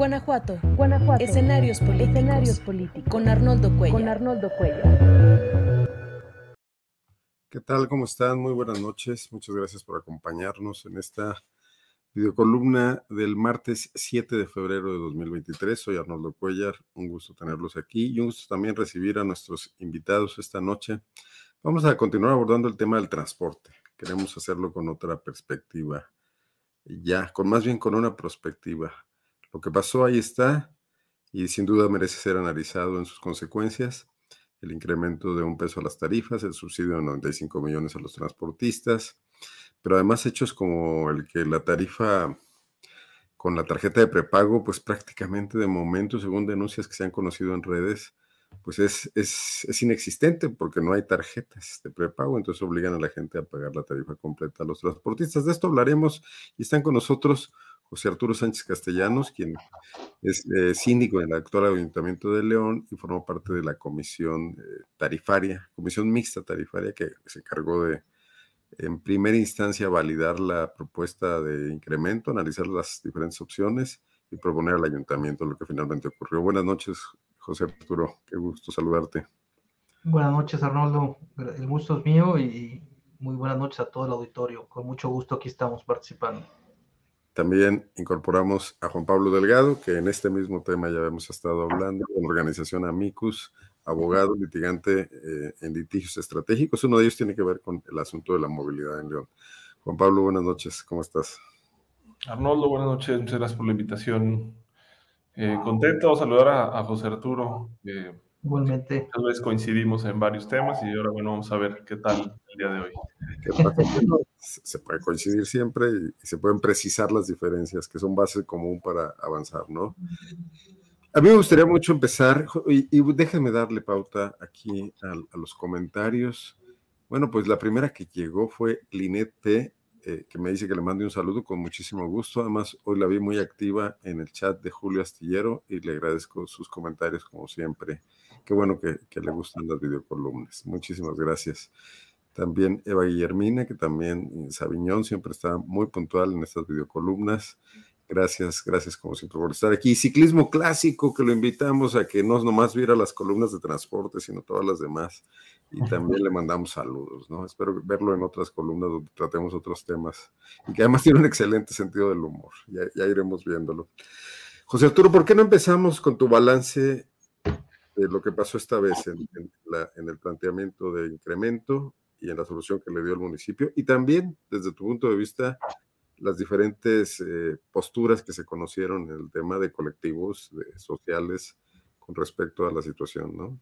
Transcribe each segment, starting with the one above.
Guanajuato. Guanajuato. Escenarios políticos. Escenarios políticos. Con Arnoldo Cuellar. Con Arnoldo ¿Qué tal? ¿Cómo están? Muy buenas noches. Muchas gracias por acompañarnos en esta videocolumna del martes 7 de febrero de 2023. Soy Arnoldo Cuellar. Un gusto tenerlos aquí y un gusto también recibir a nuestros invitados esta noche. Vamos a continuar abordando el tema del transporte. Queremos hacerlo con otra perspectiva. Ya, con más bien con una perspectiva. Lo que pasó ahí está y sin duda merece ser analizado en sus consecuencias. El incremento de un peso a las tarifas, el subsidio de 95 millones a los transportistas, pero además hechos como el que la tarifa con la tarjeta de prepago, pues prácticamente de momento, según denuncias que se han conocido en redes, pues es, es, es, inexistente porque no hay tarjetas de prepago, entonces obligan a la gente a pagar la tarifa completa a los transportistas. De esto hablaremos y están con nosotros José Arturo Sánchez Castellanos, quien es eh, síndico en el actual Ayuntamiento de León y formó parte de la comisión eh, tarifaria, comisión mixta tarifaria que se encargó de, en primera instancia, validar la propuesta de incremento, analizar las diferentes opciones y proponer al ayuntamiento lo que finalmente ocurrió. Buenas noches, José Arturo, qué gusto saludarte. Buenas noches, Arnoldo. El gusto es mío y muy buenas noches a todo el auditorio. Con mucho gusto aquí estamos participando. También incorporamos a Juan Pablo Delgado, que en este mismo tema ya hemos estado hablando, con la organización Amicus, abogado, litigante eh, en litigios estratégicos. Uno de ellos tiene que ver con el asunto de la movilidad en León. Juan Pablo, buenas noches, ¿cómo estás? Arnoldo, buenas noches, muchas gracias por la invitación. Eh, contento de saludar a, José Arturo. Eh, Igualmente. Tal vez coincidimos en varios temas y ahora, bueno, vamos a ver qué tal el día de hoy. se puede coincidir siempre y, se pueden precisar las diferencias que son base común para avanzar, ¿no? A mí me gustaría mucho empezar, y, y déjenme darle pauta aquí a, los comentarios. Bueno, pues la primera que llegó fue Linet P., eh, que me dice que le mande un saludo con muchísimo gusto. Además, hoy la vi muy activa en el chat de Julio Astillero y le agradezco sus comentarios como siempre. Qué bueno que, le gustan las videocolumnas. Muchísimas gracias. También Eva Guillermina, que también Sabiñón siempre está muy puntual en estas videocolumnas. Gracias, gracias como siempre por estar aquí. Ciclismo clásico, que lo invitamos a que no nomás viera las columnas de transporte, sino todas las demás. Y también le mandamos saludos, ¿no? Espero verlo en otras columnas donde tratemos otros temas. Y que además tiene un excelente sentido del humor. Ya, iremos viéndolo. José Arturo, ¿por qué no empezamos con tu balance de lo que pasó esta vez en el planteamiento de incremento y en la solución que le dio el municipio, y también desde tu punto de vista las diferentes eh, posturas que se conocieron en el tema de colectivos sociales con respecto a la situación, ¿no?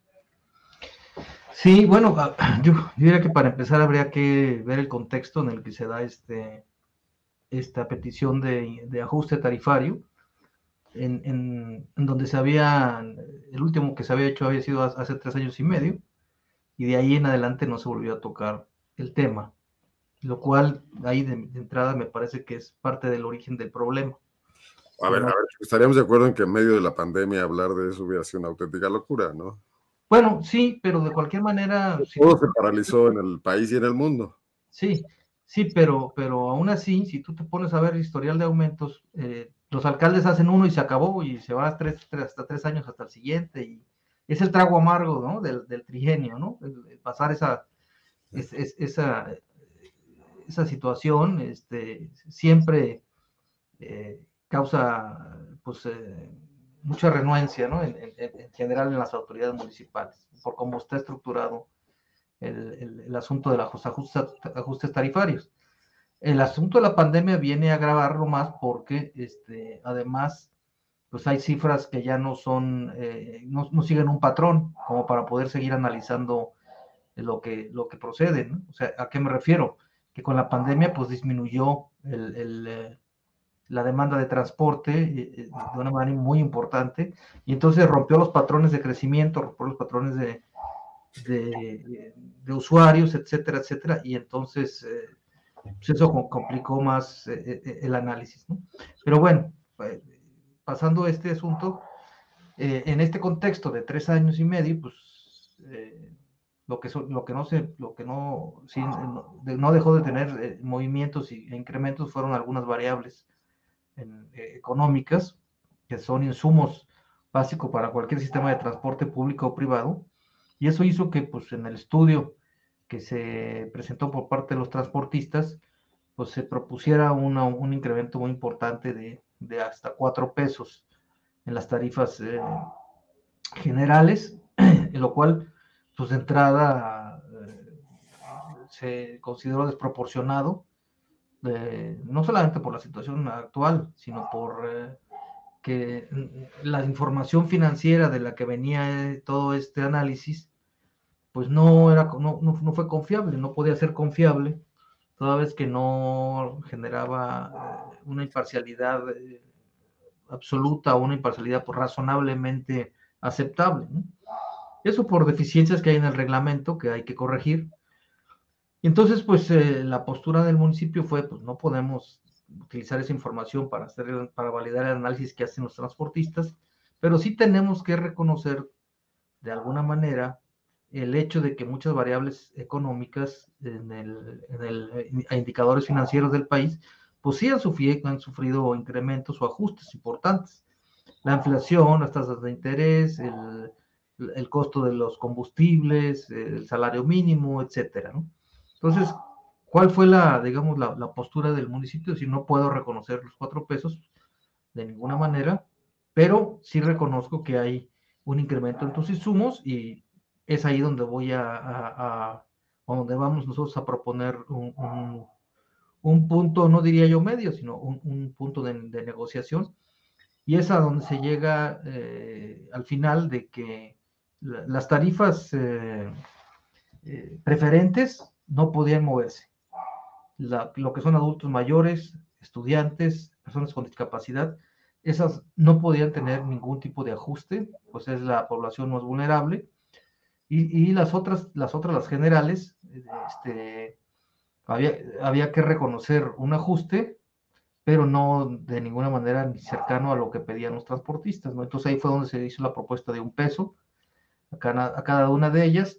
Sí, bueno, ah, yo, diría que para empezar habría que ver el contexto en el que se da este, esta petición de, de ajuste tarifario, en, en, donde se había, el último que se había hecho había sido hace tres años y medio, y de ahí en adelante no se volvió a tocar el tema, lo cual ahí de, entrada me parece que es parte del origen del problema. A ver, a ver, estaríamos de acuerdo en que en medio de la pandemia hablar de eso hubiera sido una auténtica locura, ¿no? Bueno, sí, pero de cualquier manera... Todo se paralizó en el país y en el mundo. Sí, sí, pero, pero aún así, si tú te pones a ver el historial de aumentos, eh, los alcaldes hacen uno y se acabó y se va tres, hasta tres años hasta el siguiente y, es el trago amargo, ¿no? Del, trigenio, ¿no? pasar esa, esa, esa situación este, siempre eh, causa, pues, eh, mucha renuencia, ¿no? En, general en las autoridades municipales, por cómo está estructurado el, asunto de los ajustes, tarifarios. El asunto de la pandemia viene a agravarlo más porque, este, además, pues hay cifras que ya no son, eh, no, siguen un patrón como para poder seguir analizando lo que, lo que procede. ¿no? O sea, ¿a qué me refiero? Que con la pandemia pues disminuyó el, eh, la demanda de transporte eh, de una manera muy importante y entonces rompió los patrones de crecimiento, rompió los patrones de, de, de usuarios, etcétera, etcétera, y entonces pues eso complicó más el análisis. ¿no? Pero bueno, pasando este asunto, eh, en este contexto de tres años y medio, pues eh, lo, que lo que no se, lo que no, no, dejó de tener eh, movimientos e incrementos fueron algunas variables económicas, que son insumos básicos para cualquier sistema de transporte público o privado. Y eso hizo que, pues, en el estudio que se presentó por parte de los transportistas, pues se propusiera un incremento muy importante de, de, hasta cuatro pesos en las tarifas eh, generales, en lo cual, pues de entrada eh, se consideró desproporcionado, eh, no solamente por la situación actual, sino por que la información financiera de la que venía todo este análisis, pues no, era, no, no fue confiable, no podía ser confiable toda vez que no generaba eh, una imparcialidad eh, absoluta o una imparcialidad por razonablemente aceptable. Eso por deficiencias que hay en el reglamento que hay que corregir. Y entonces, pues eh, la postura del municipio fue, pues no podemos utilizar esa información para, hacer, para validar el análisis que hacen los transportistas, pero sí tenemos que reconocer de alguna manera el hecho de que muchas variables económicas en el, en indicadores financieros del país, pues sí han sufrido, han sufrido incrementos o ajustes importantes. La inflación, las tasas de interés, el, el costo de los combustibles, el salario mínimo, etcétera, ¿no? Entonces, ¿cuál fue la, digamos, la, postura del municipio? Si no puedo reconocer los cuatro pesos de ninguna manera, pero sí reconozco que hay un incremento en tus insumos y es ahí donde voy a, a, donde vamos nosotros a proponer un, un, punto, no diría yo medio, sino un, un punto de, de, negociación. Y es a donde se llega eh, al final de que las tarifas eh, eh, preferentes no podían moverse. Lo que son adultos mayores, estudiantes, personas con discapacidad, esas no podían tener ningún tipo de ajuste, pues es la población más vulnerable y, las otras, las otras, las generales, este, había, había que reconocer un ajuste, pero no de ninguna manera ni cercano a lo que pedían los transportistas, ¿no? Entonces ahí fue donde se hizo la propuesta de un peso a cada, a cada una de ellas,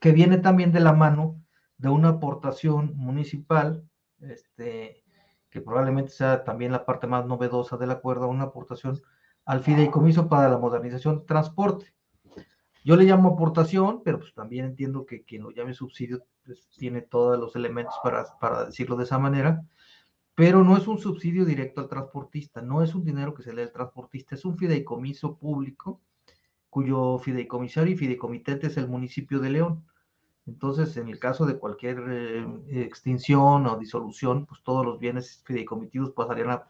que viene también de la mano de una aportación municipal, este, que probablemente sea también la parte más novedosa del acuerdo, una aportación al fideicomiso para la modernización de transporte. Yo le llamo aportación, pero pues también entiendo que quien lo llame subsidio pues, tiene todos los elementos para, para decirlo de esa manera, pero no es un subsidio directo al transportista, no es un dinero que se le da al transportista, es un fideicomiso público cuyo fideicomisario y fideicomitente es el municipio de León. Entonces, en el caso de cualquier eh, extinción o disolución, pues todos los bienes fideicomitivos pasarían a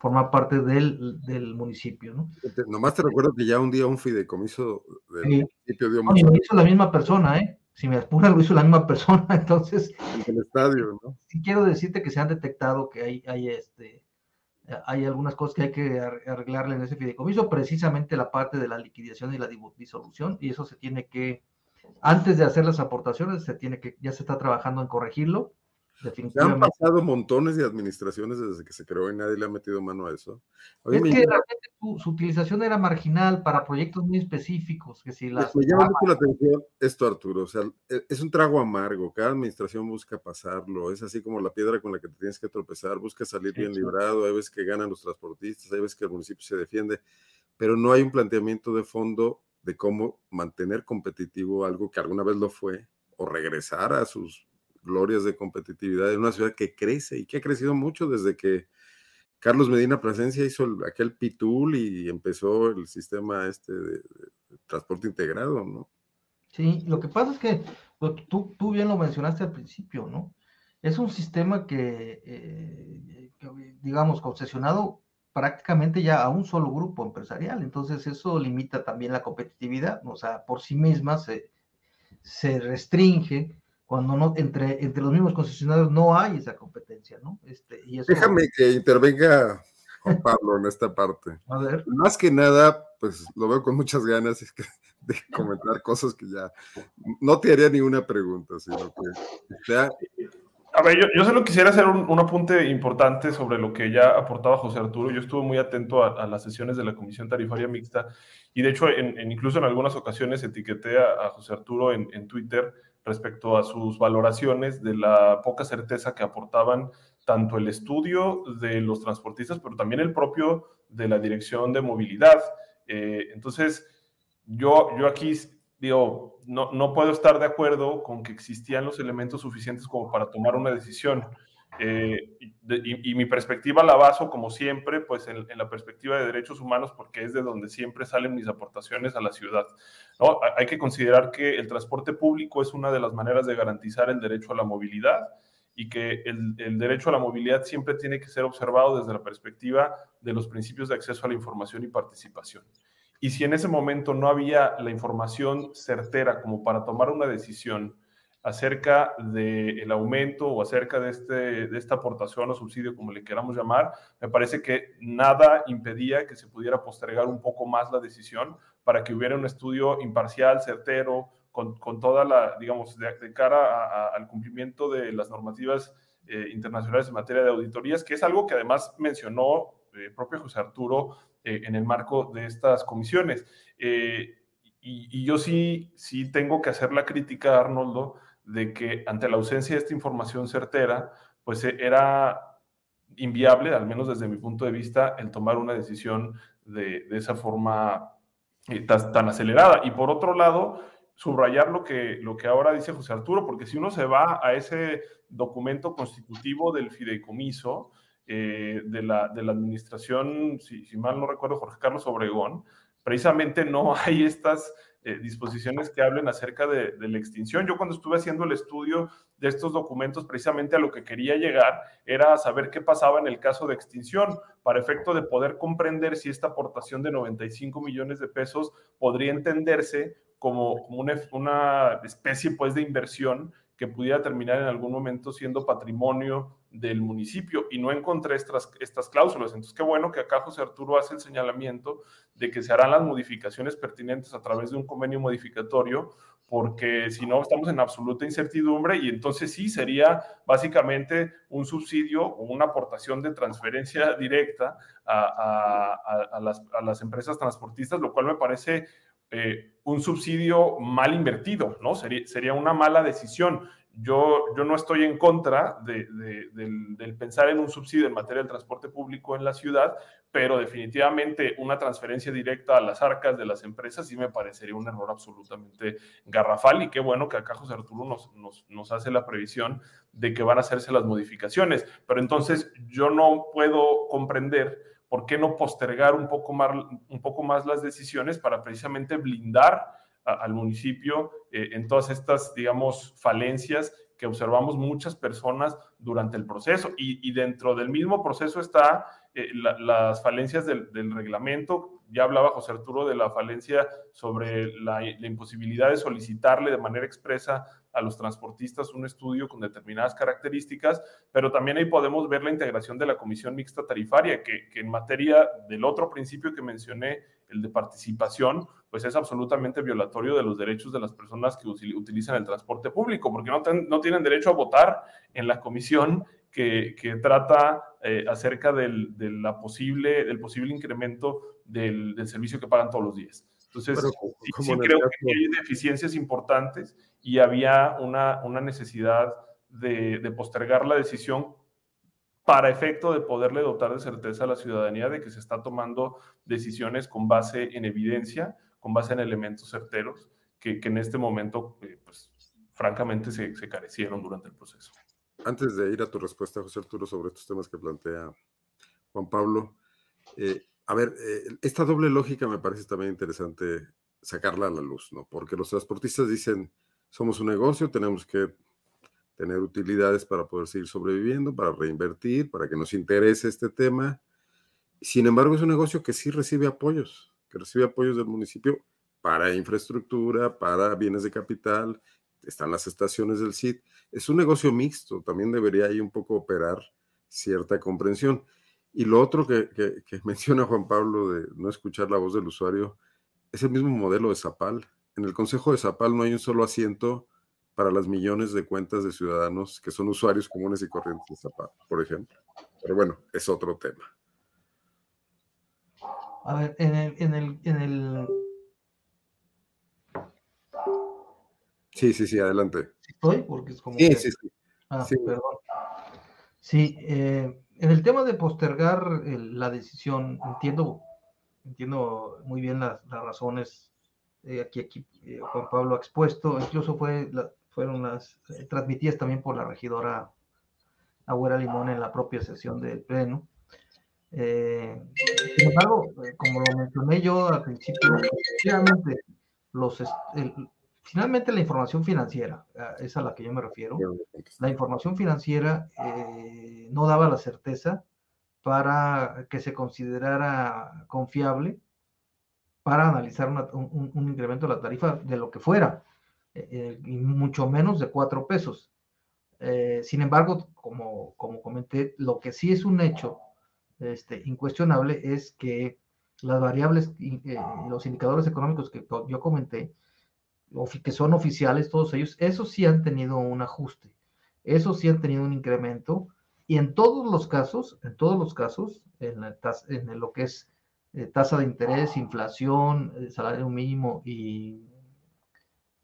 forma parte del, del municipio, ¿no? Nomás te recuerdo que ya un día un fideicomiso del sí. municipio dio no, lo hizo la misma persona, ¿eh? Si me apura, lo hizo la misma persona, entonces... En el estadio, ¿no? Sí quiero decirte que se han detectado que hay, hay, este, hay algunas cosas que hay que arreglarle en ese fideicomiso, precisamente la parte de la liquidación y la disolución, y eso se tiene que, antes de hacer las aportaciones, se tiene que, ya se está trabajando en corregirlo, se han pasado montones de administraciones desde que se creó y nadie le ha metido mano a eso. Oye, es que realmente su, su, utilización era marginal para proyectos muy específicos. Que si las... Me llama mucho la atención esto, Arturo. O sea, e, es un trago amargo. Cada administración busca pasarlo. Es así como la piedra con la que te tienes que tropezar. Busca salir bien librado. Hay veces que ganan los transportistas, hay veces que el municipio se defiende, pero no hay un planteamiento de fondo de cómo mantener competitivo algo que alguna vez lo fue o regresar a sus glorias de competitividad en una ciudad que crece y que ha crecido mucho desde que Carlos Medina Plasencia hizo el, aquel PITUL y empezó el sistema este de, transporte integrado, ¿no? Sí, lo que pasa es que tú, tú bien lo mencionaste al principio, ¿no? Es un sistema que, eh, que, digamos, concesionado prácticamente ya a un solo grupo empresarial, entonces eso limita también la competitividad, o sea, por sí misma se, se restringe cuando no, entre, entre los mismos concesionarios no hay esa competencia, ¿no? Este, y eso... Déjame que intervenga Juan Pablo en esta parte. A ver. Más que nada, pues lo veo con muchas ganas de comentar cosas que ya no te haría ninguna pregunta, sino que ya... A ver, yo, yo solo quisiera hacer un, un, apunte importante sobre lo que ya aportaba José Arturo. Yo estuve muy atento a, las sesiones de la Comisión Tarifaria Mixta y de hecho, en, en, incluso en algunas ocasiones etiqueté a, a José Arturo en, en Twitter respecto a sus valoraciones de la poca certeza que aportaban tanto el estudio de los transportistas, pero también el propio de la Dirección de Movilidad. Eh, entonces, yo, yo aquí digo, no, no puedo estar de acuerdo con que existían los elementos suficientes como para tomar una decisión. Eh, y, mi perspectiva la baso, como siempre, pues en, la perspectiva de derechos humanos, porque es de donde siempre salen mis aportaciones a la ciudad. ¿no? Hay que considerar que el transporte público es una de las maneras de garantizar el derecho a la movilidad y que el, el, derecho a la movilidad siempre tiene que ser observado desde la perspectiva de los principios de acceso a la información y participación. Y si en ese momento no había la información certera como para tomar una decisión acerca del aumento o acerca de, este, de esta aportación o subsidio, como le queramos llamar, me parece que nada impedía que se pudiera postergar un poco más la decisión para que hubiera un estudio imparcial, certero, con, con toda la, digamos, de, cara al cumplimiento de las normativas eh, internacionales en materia de auditorías, que es algo que además mencionó el eh, propio José Arturo eh, en el marco de estas comisiones. Y, y, yo sí, sí tengo que hacer la crítica, Arnoldo, de que ante la ausencia de esta información certera, pues eh, era inviable, al menos desde mi punto de vista, el tomar una decisión de, esa forma eh, tan, acelerada. Y por otro lado, subrayar lo que, lo que ahora dice José Arturo, porque si uno se va a ese documento constitutivo del fideicomiso eh, de, la, de, la, administración, si, mal no recuerdo, Jorge Carlos Obregón, precisamente no hay estas eh, disposiciones que hablen acerca de, la extinción. Yo cuando estuve haciendo el estudio de estos documentos, precisamente a lo que quería llegar era a saber qué pasaba en el caso de extinción, para efecto de poder comprender si esta aportación de 95 millones de pesos podría entenderse como, una, una especie pues de inversión que pudiera terminar en algún momento siendo patrimonio del municipio y no encontré estas, estas cláusulas. Entonces, qué bueno que acá José Arturo hace el señalamiento de que se harán las modificaciones pertinentes a través de un convenio modificatorio, porque si no estamos en absoluta incertidumbre y entonces sí sería básicamente un subsidio o una aportación de transferencia directa a, las, a las, empresas transportistas, lo cual me parece eh, un subsidio mal invertido, ¿no? Sería, sería una mala decisión. Yo, no estoy en contra de, del, pensar en un subsidio en materia del transporte público en la ciudad, pero definitivamente una transferencia directa a las arcas de las empresas sí me parecería un error absolutamente garrafal y qué bueno que acá José Arturo nos, hace la previsión de que van a hacerse las modificaciones. Pero entonces yo no puedo comprender ¿por qué no postergar un poco más las decisiones para precisamente blindar al municipio eh, en todas estas, digamos, falencias que observamos muchas personas durante el proceso? Y, dentro del mismo proceso está eh, las falencias del, reglamento. Ya hablaba José Arturo de la falencia sobre la, la imposibilidad de solicitarle de manera expresa a los transportistas un estudio con determinadas características, pero también ahí podemos ver la integración de la comisión mixta tarifaria, que, en materia del otro principio que mencioné, el de participación, pues es absolutamente violatorio de los derechos de las personas que utilizan el transporte público, porque no, no tienen derecho a votar en la comisión que, que trata eh, acerca del, de la posible, del posible incremento del, del servicio que pagan todos los días. Entonces, sí, creo que hay deficiencias importantes y había una, una necesidad de, de, postergar la decisión para efecto de poderle dotar de certeza a la ciudadanía de que se está tomando decisiones con base en evidencia, con base en elementos certeros, que, en este momento, eh, pues, francamente, se, se carecieron durante el proceso. Antes de ir a tu respuesta, José Arturo, sobre estos temas que plantea Juan Pablo, eh, a ver, eh, esta doble lógica me parece también interesante sacarla a la luz, ¿no? Porque los transportistas dicen, somos un negocio, tenemos que tener utilidades para poder seguir sobreviviendo, para reinvertir, para que nos interese este tema. Sin embargo, es un negocio que sí recibe apoyos, que recibe apoyos del municipio para infraestructura, para bienes de capital, están las estaciones del CID. Es un negocio mixto, también debería ahí un poco operar cierta comprensión. Y lo otro que, menciona Juan Pablo de no escuchar la voz del usuario es el mismo modelo de Zapal. En el Consejo de Zapal no hay un solo asiento para las millones de cuentas de ciudadanos que son usuarios comunes y corrientes de Zapal, por ejemplo. Pero bueno, es otro tema. A ver, en el, en el, en el... Sí, sí, sí, adelante. ¿Estoy? Porque es como... Sí, sí, sí. Ah, perdón. Sí, eh, en el tema de postergar la decisión, entiendo, entiendo muy bien las, razones eh, aquí, aquí eh, Juan Pablo ha expuesto, incluso fue, fueron las eh, transmitidas también por la regidora Agüera Limón en la propia sesión del Pleno. sin embargo, como lo mencioné yo al principio, finalmente, los, finalmente la información financiera, es a la que yo me refiero, la información financiera no daba la certeza para que se considerara confiable para analizar un, incremento de la tarifa de lo que fuera, eh, eh, mucho menos de cuatro pesos. Eh, sin embargo, como, como comenté, lo que sí es un hecho este, incuestionable es que las variables y los indicadores económicos que yo comenté, que son oficiales, todos ellos, esos sí han tenido un ajuste, esos sí han tenido un incremento, y en todos los casos, en todos los casos, en, lo que es eh, tasa de interés, inflación, eh, salario mínimo y,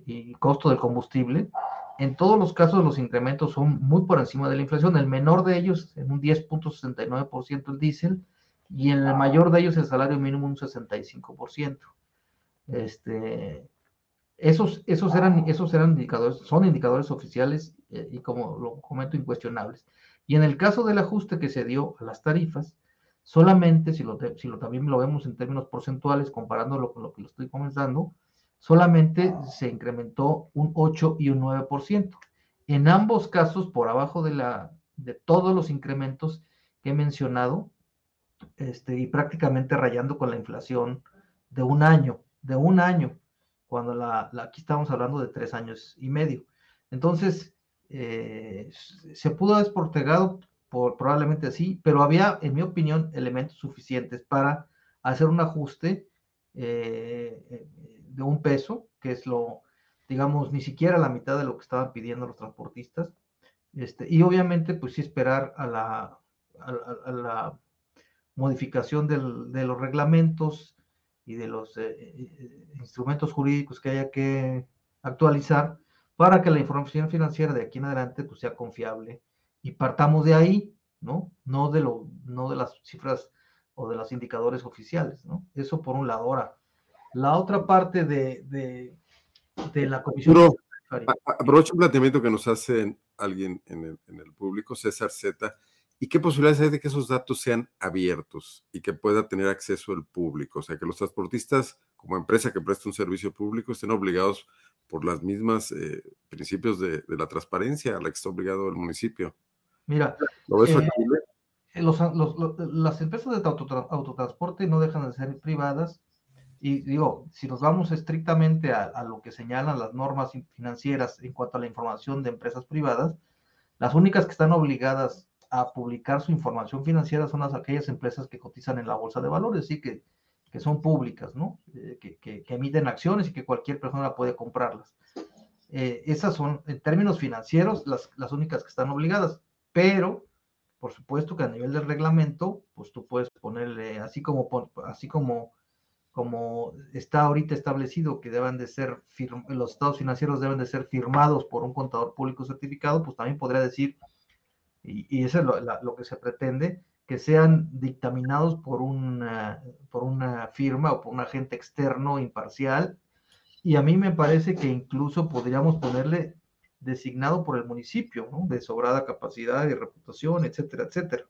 y, costo del combustible, en todos los casos los incrementos son muy por encima de la inflación. El menor de ellos en un 10.69% el diésel y en el mayor de ellos el salario mínimo un 65%. Este, esos, esos, eran, esos eran indicadores, son indicadores oficiales eh, y como lo comento, incuestionables. Y en el caso del ajuste que se dio a las tarifas, solamente, si lo, si lo también lo vemos en términos porcentuales, comparándolo con lo que lo estoy comenzando, solamente se incrementó un 8 y un 9%. En ambos casos, por abajo de, la, de todos los incrementos que he mencionado, este, y prácticamente rayando con la inflación de un año, de un año, cuando la, aquí estamos hablando de tres años y medio. Entonces, eh, se pudo haber por, probablemente así, pero había, en mi opinión, elementos suficientes para hacer un ajuste eh, de un peso, que es lo, digamos, ni siquiera la mitad de lo que estaban pidiendo los transportistas. Este, y obviamente, pues sí esperar a la, a, la modificación de los reglamentos y de los eh, instrumentos jurídicos que haya que actualizar para que la información financiera de aquí en adelante pues, sea confiable y partamos de ahí, ¿no? No de, lo, no de las cifras o de los indicadores oficiales, ¿no? Eso por un lado. Ahora, la otra parte de, de, la comisión... aprovecho un planteamiento que nos hace alguien en el, en el público, César Z, ¿Y qué posibilidades hay de que esos datos sean abiertos y que pueda tener acceso el público? O sea, que los transportistas, como empresa que presta un servicio público, estén obligados por las mismas eh, principios de, la transparencia a la que está obligado el municipio. Mira, eh, las empresas de autotransporte no dejan de ser privadas y digo, si nos vamos estrictamente a, lo que señalan las normas financieras en cuanto a la información de empresas privadas, las únicas que están obligadas a publicar su información financiera son las aquellas empresas que cotizan en la bolsa de valores, y que que son públicas, ¿no? Eh, que, emiten acciones y que cualquier persona puede comprarlas. Eh, esas son, en términos financieros, las, las únicas que están obligadas, pero por supuesto que a nivel del reglamento, pues tú puedes ponerle, así como, así como, como está ahorita establecido que deben de ser, los estados financieros deben de ser firmados por un contador público certificado, pues también podría decir, y, y eso es lo, lo que se pretende, que sean dictaminados por una, por una firma o por un agente externo imparcial. Y a mí me parece que incluso podríamos ponerle designado por el municipio, ¿no? de sobrada capacidad y reputación, etcétera, etcétera.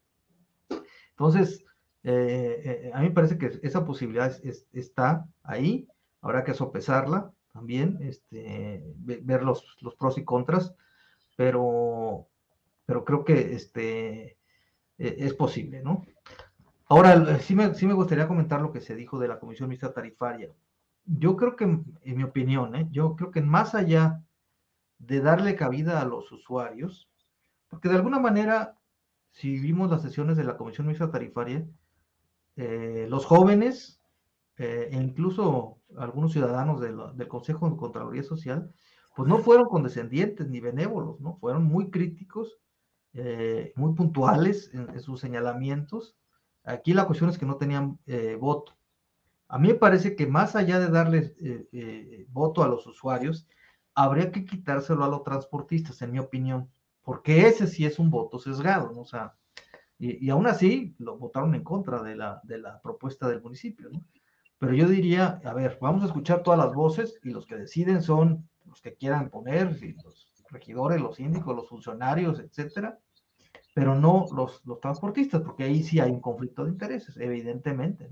Entonces, eh, eh, a mí me parece que esa posibilidad está ahí, habrá que sopesarla también, este, ver los, pros y contras, pero, creo que este, eh, es posible, ¿no? Ahora, sí me, sí me gustaría comentar lo que se dijo de la Comisión Mixta Tarifaria. Yo creo que, en mi opinión, ¿eh? yo creo que más allá de darle cabida a los usuarios, porque de alguna manera, si vimos las sesiones de la Comisión Mixta Tarifaria, eh, los jóvenes e incluso algunos ciudadanos del Consejo de Contraloría Social, pues no fueron condescendientes ni benévolos, ¿no? Fueron muy críticos eh, muy puntuales en, sus señalamientos. Aquí la cuestión es que no tenían eh, voto. A mí me parece que más allá de darles eh, voto a los usuarios, habría que quitárselo a los transportistas, en mi opinión, porque ese sí es un voto sesgado, ¿no? O sea, Y, aún así lo votaron en contra de la, de la propuesta del municipio, ¿no? Pero yo diría, a ver, vamos a escuchar todas las voces y los que deciden son los que quieran poner, los regidores, los síndicos, los funcionarios, etcétera, pero no los, los transportistas, porque ahí sí hay un conflicto de intereses, evidentemente.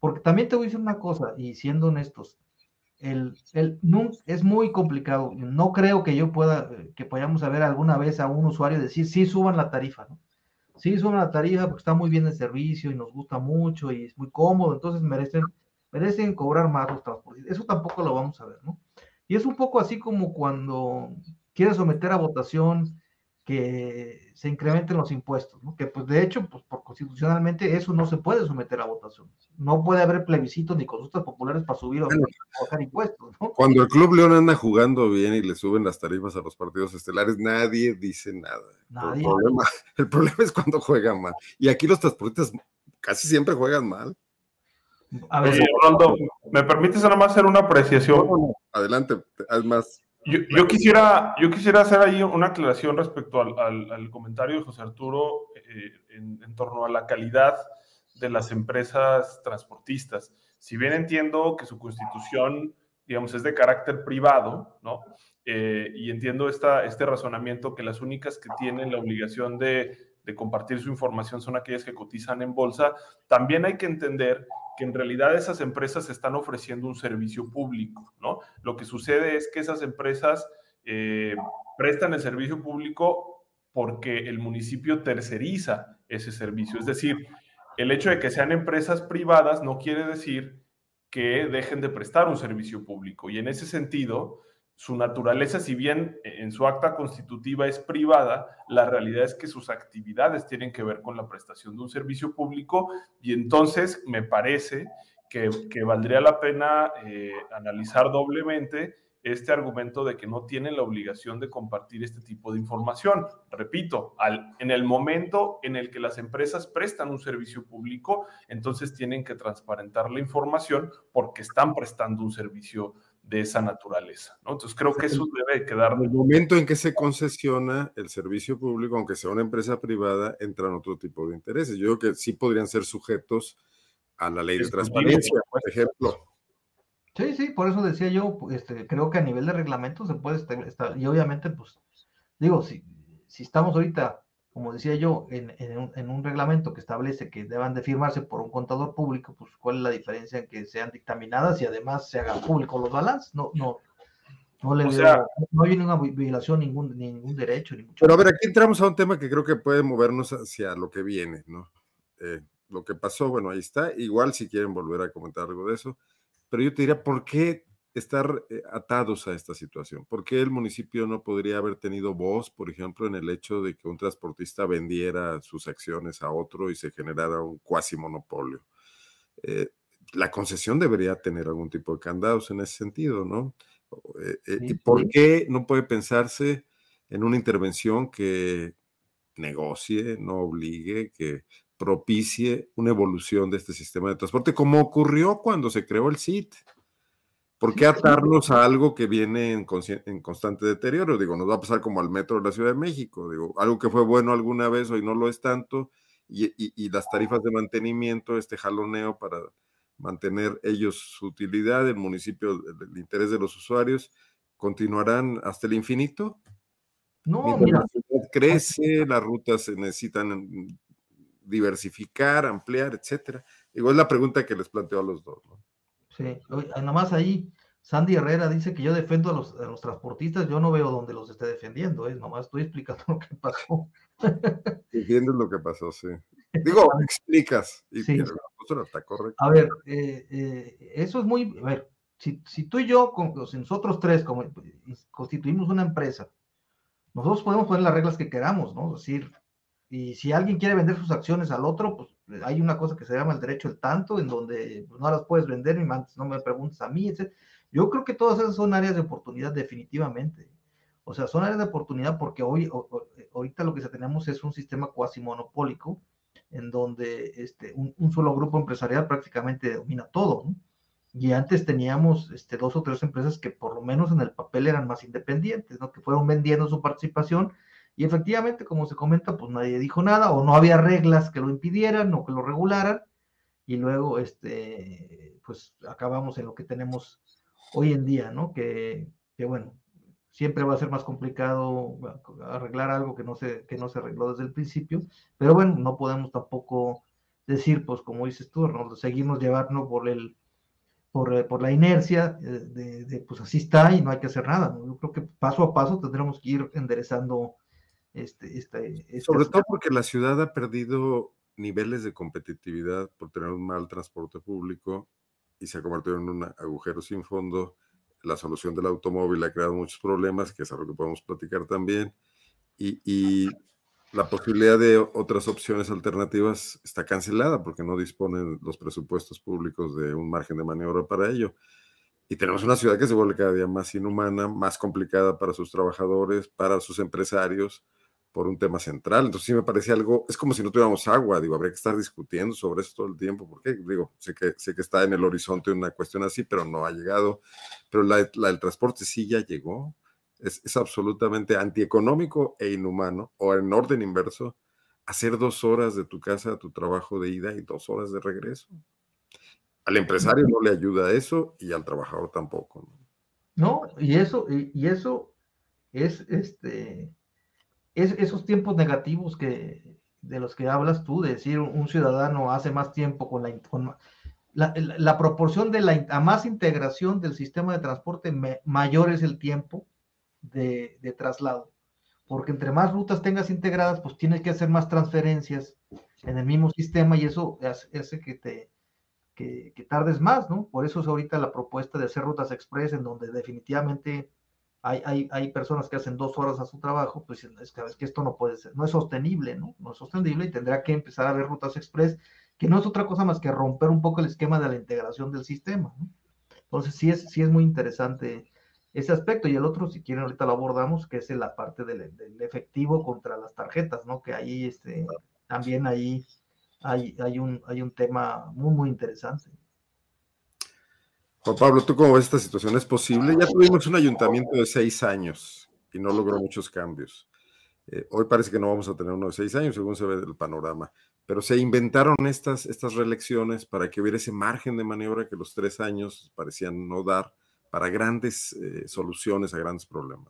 Porque también te voy a decir una cosa, y siendo honestos, el, el, es muy complicado. No creo que yo pueda, eh, que podamos ver alguna vez a un usuario decir, sí, suban la tarifa, ¿no? Sí, suban la tarifa porque está muy bien el servicio y nos gusta mucho y es muy cómodo, entonces merecen, merecen cobrar más los transportes. Eso tampoco lo vamos a ver, ¿no? Y es un poco así como cuando quieres someter a votación que se incrementen los impuestos, ¿no? que pues de hecho, pues por constitucionalmente eso no se puede someter a votación. No puede haber plebiscitos ni consultas populares para subir o bajar impuestos. ¿no? Cuando el Club León anda jugando bien y le suben las tarifas a los partidos estelares, nadie dice nada. El, problema, el, problema, es cuando juegan mal. Y aquí los transportistas casi siempre juegan mal. A ver, ¿me permites nada más hacer una apreciación? Adelante, además yo, quisiera, yo quisiera hacer ahí una aclaración respecto al, comentario de José Arturo eh, en, torno a la calidad de las empresas transportistas. Si bien entiendo que su constitución, digamos, es de carácter privado, ¿no? Eh, y entiendo esta, este razonamiento que las únicas que tienen la obligación de, de compartir su información son aquellas que cotizan en bolsa, también hay que entender que en realidad esas empresas están ofreciendo un servicio público, ¿no? Lo que sucede es que esas empresas eh, prestan el servicio público porque el municipio terceriza ese servicio. Es decir, el hecho de que sean empresas privadas no quiere decir que dejen de prestar un servicio público. Y en ese sentido, su naturaleza, si bien en su acta constitutiva es privada, la realidad es que sus actividades tienen que ver con la prestación de un servicio público y entonces me parece que, valdría la pena eh, analizar doblemente este argumento de que no tienen la obligación de compartir este tipo de información. Repito, en el momento en el que las empresas prestan un servicio público, entonces tienen que transparentar la información porque están prestando un servicio de esa naturaleza. ¿no? Entonces creo que eso debe quedar. En el momento en que se concesiona el servicio público, aunque sea una empresa privada, entran otro tipo de intereses. Yo creo que sí podrían ser sujetos a la ley de transparencia, por ejemplo. Sí, sí, por eso decía yo, este, creo que a nivel de reglamento se puede estar, y obviamente, pues, digo, si, si estamos ahorita como decía yo, en, un, reglamento que establece que deban de firmarse por un contador público, pues cuál es la diferencia en que sean dictaminadas y además se hagan públicos los balances. No, no, no le no hay ninguna violación ningún, ningún derecho. Ni pero a ver, aquí entramos a un tema que creo que puede movernos hacia lo que viene, ¿no? Eh, lo que pasó, bueno, ahí está. Igual si quieren volver a comentar algo de eso, pero yo te diría, ¿por qué estar eh, atados a esta situación? ¿Por qué el municipio no podría haber tenido voz, por ejemplo, en el hecho de que un transportista vendiera sus acciones a otro y se generara un cuasi monopolio? Eh, la concesión debería tener algún tipo de candados en ese sentido, ¿no? Eh, ¿Y por qué no puede pensarse en una intervención que negocie, no obligue, que propicie una evolución de este sistema de transporte, como ocurrió cuando se creó el CIT? ¿Por qué atarnos a algo que viene en, constante deterioro? Digo, nos va a pasar como al metro de la Ciudad de México. Digo, algo que fue bueno alguna vez, hoy no lo es tanto, y, las tarifas de mantenimiento, este jaloneo para mantener ellos su utilidad, el municipio, el, interés de los usuarios, continuarán hasta el infinito. No, mira. La ciudad crece, las rutas se necesitan diversificar, ampliar, etcétera. Digo, es la pregunta que les planteo a los dos, ¿no? Sí, nomás ahí, Sandy Herrera dice que yo defiendo a los, los transportistas, yo no veo dónde los esté defendiendo, ¿eh? nomás estoy explicando lo que pasó. Entiendes lo que pasó, sí. Digo, explicas, y sí. está correcto. A ver, eh, eh, eso es muy, a ver, si, si tú y yo, con, nosotros tres, como constituimos una empresa, nosotros podemos poner las reglas que queramos, ¿no? Es decir, y si alguien quiere vender sus acciones al otro, pues hay una cosa que se llama el derecho al tanto, en donde pues, no las puedes vender, ni no me preguntes a mí, etc. Yo creo que todas esas son áreas de oportunidad definitivamente. O sea, son áreas de oportunidad porque hoy, ahorita lo que tenemos es un sistema cuasi monopólico, en donde este, un, solo grupo empresarial prácticamente domina todo. Y antes teníamos este, dos o tres empresas que por lo menos en el papel eran más independientes, ¿no? que fueron vendiendo su participación Y efectivamente, como se comenta, pues nadie dijo nada o no había reglas que lo impidieran o que lo regularan. Y luego, este, pues acabamos en lo que tenemos hoy en día, ¿no? Que, que bueno, siempre va a ser más complicado arreglar algo que no se, que no se arregló desde el principio, pero bueno, no podemos tampoco decir, pues como dices tú, ¿no? seguimos llevando por el por, por la inercia de, de, pues así está y no hay que hacer nada. ¿no? Yo creo que paso a paso tendremos que ir enderezando este, este, este Sobre todo porque la ciudad ha perdido niveles de competitividad por tener un mal transporte público y se ha convertido en un agujero sin fondo. La solución del automóvil ha creado muchos problemas, que es algo que podemos platicar también, y, y, la posibilidad de otras opciones alternativas está cancelada porque no disponen los presupuestos públicos de un margen de maniobra para ello. Y tenemos una ciudad que se vuelve cada día más inhumana, más complicada para sus trabajadores, para sus empresarios, por un tema central. Entonces sí me parece algo, es como si no tuviéramos agua, digo, habría que estar discutiendo sobre eso todo el tiempo, porque digo, sé que, sé que está en el horizonte una cuestión así, pero no ha llegado. Pero la, la el transporte sí ya llegó. Es, es, absolutamente antieconómico e inhumano, o en orden inverso, hacer dos horas de tu casa a tu trabajo de ida y dos horas de regreso. Al empresario no le ayuda eso y al trabajador tampoco. No, y eso, y eso es este es, esos tiempos negativos que, de los que hablas tú, de decir un, ciudadano hace más tiempo con la, con la, proporción de la a más integración del sistema de transporte, mayor es el tiempo de, traslado. Porque entre más rutas tengas integradas, pues tienes que hacer más transferencias en el mismo sistema y eso hace que te que, que, tardes más, ¿no? Por eso es ahorita la propuesta de hacer rutas express en donde definitivamente hay, hay, hay, personas que hacen dos horas a su trabajo, pues es que, que esto no puede ser, no es sostenible, ¿no? No es sostenible y tendrá que empezar a ver rutas express, que no es otra cosa más que romper un poco el esquema de la integración del sistema, ¿no? Entonces sí es, sí es muy interesante ese aspecto. Y el otro, si quieren, ahorita lo abordamos, que es la parte del, del efectivo contra las tarjetas, ¿no? Que ahí este, también ahí hay, hay, un, hay un tema muy, muy interesante. Juan Pablo, ¿tú cómo ves esta situación? ¿Es posible? Ya tuvimos un ayuntamiento de seis años y no logró muchos cambios. Eh, hoy parece que no vamos a tener uno de seis años, según se ve del panorama. Pero se inventaron estas, estas reelecciones para que hubiera ese margen de maniobra que los tres años parecían no dar para grandes eh, soluciones a grandes problemas.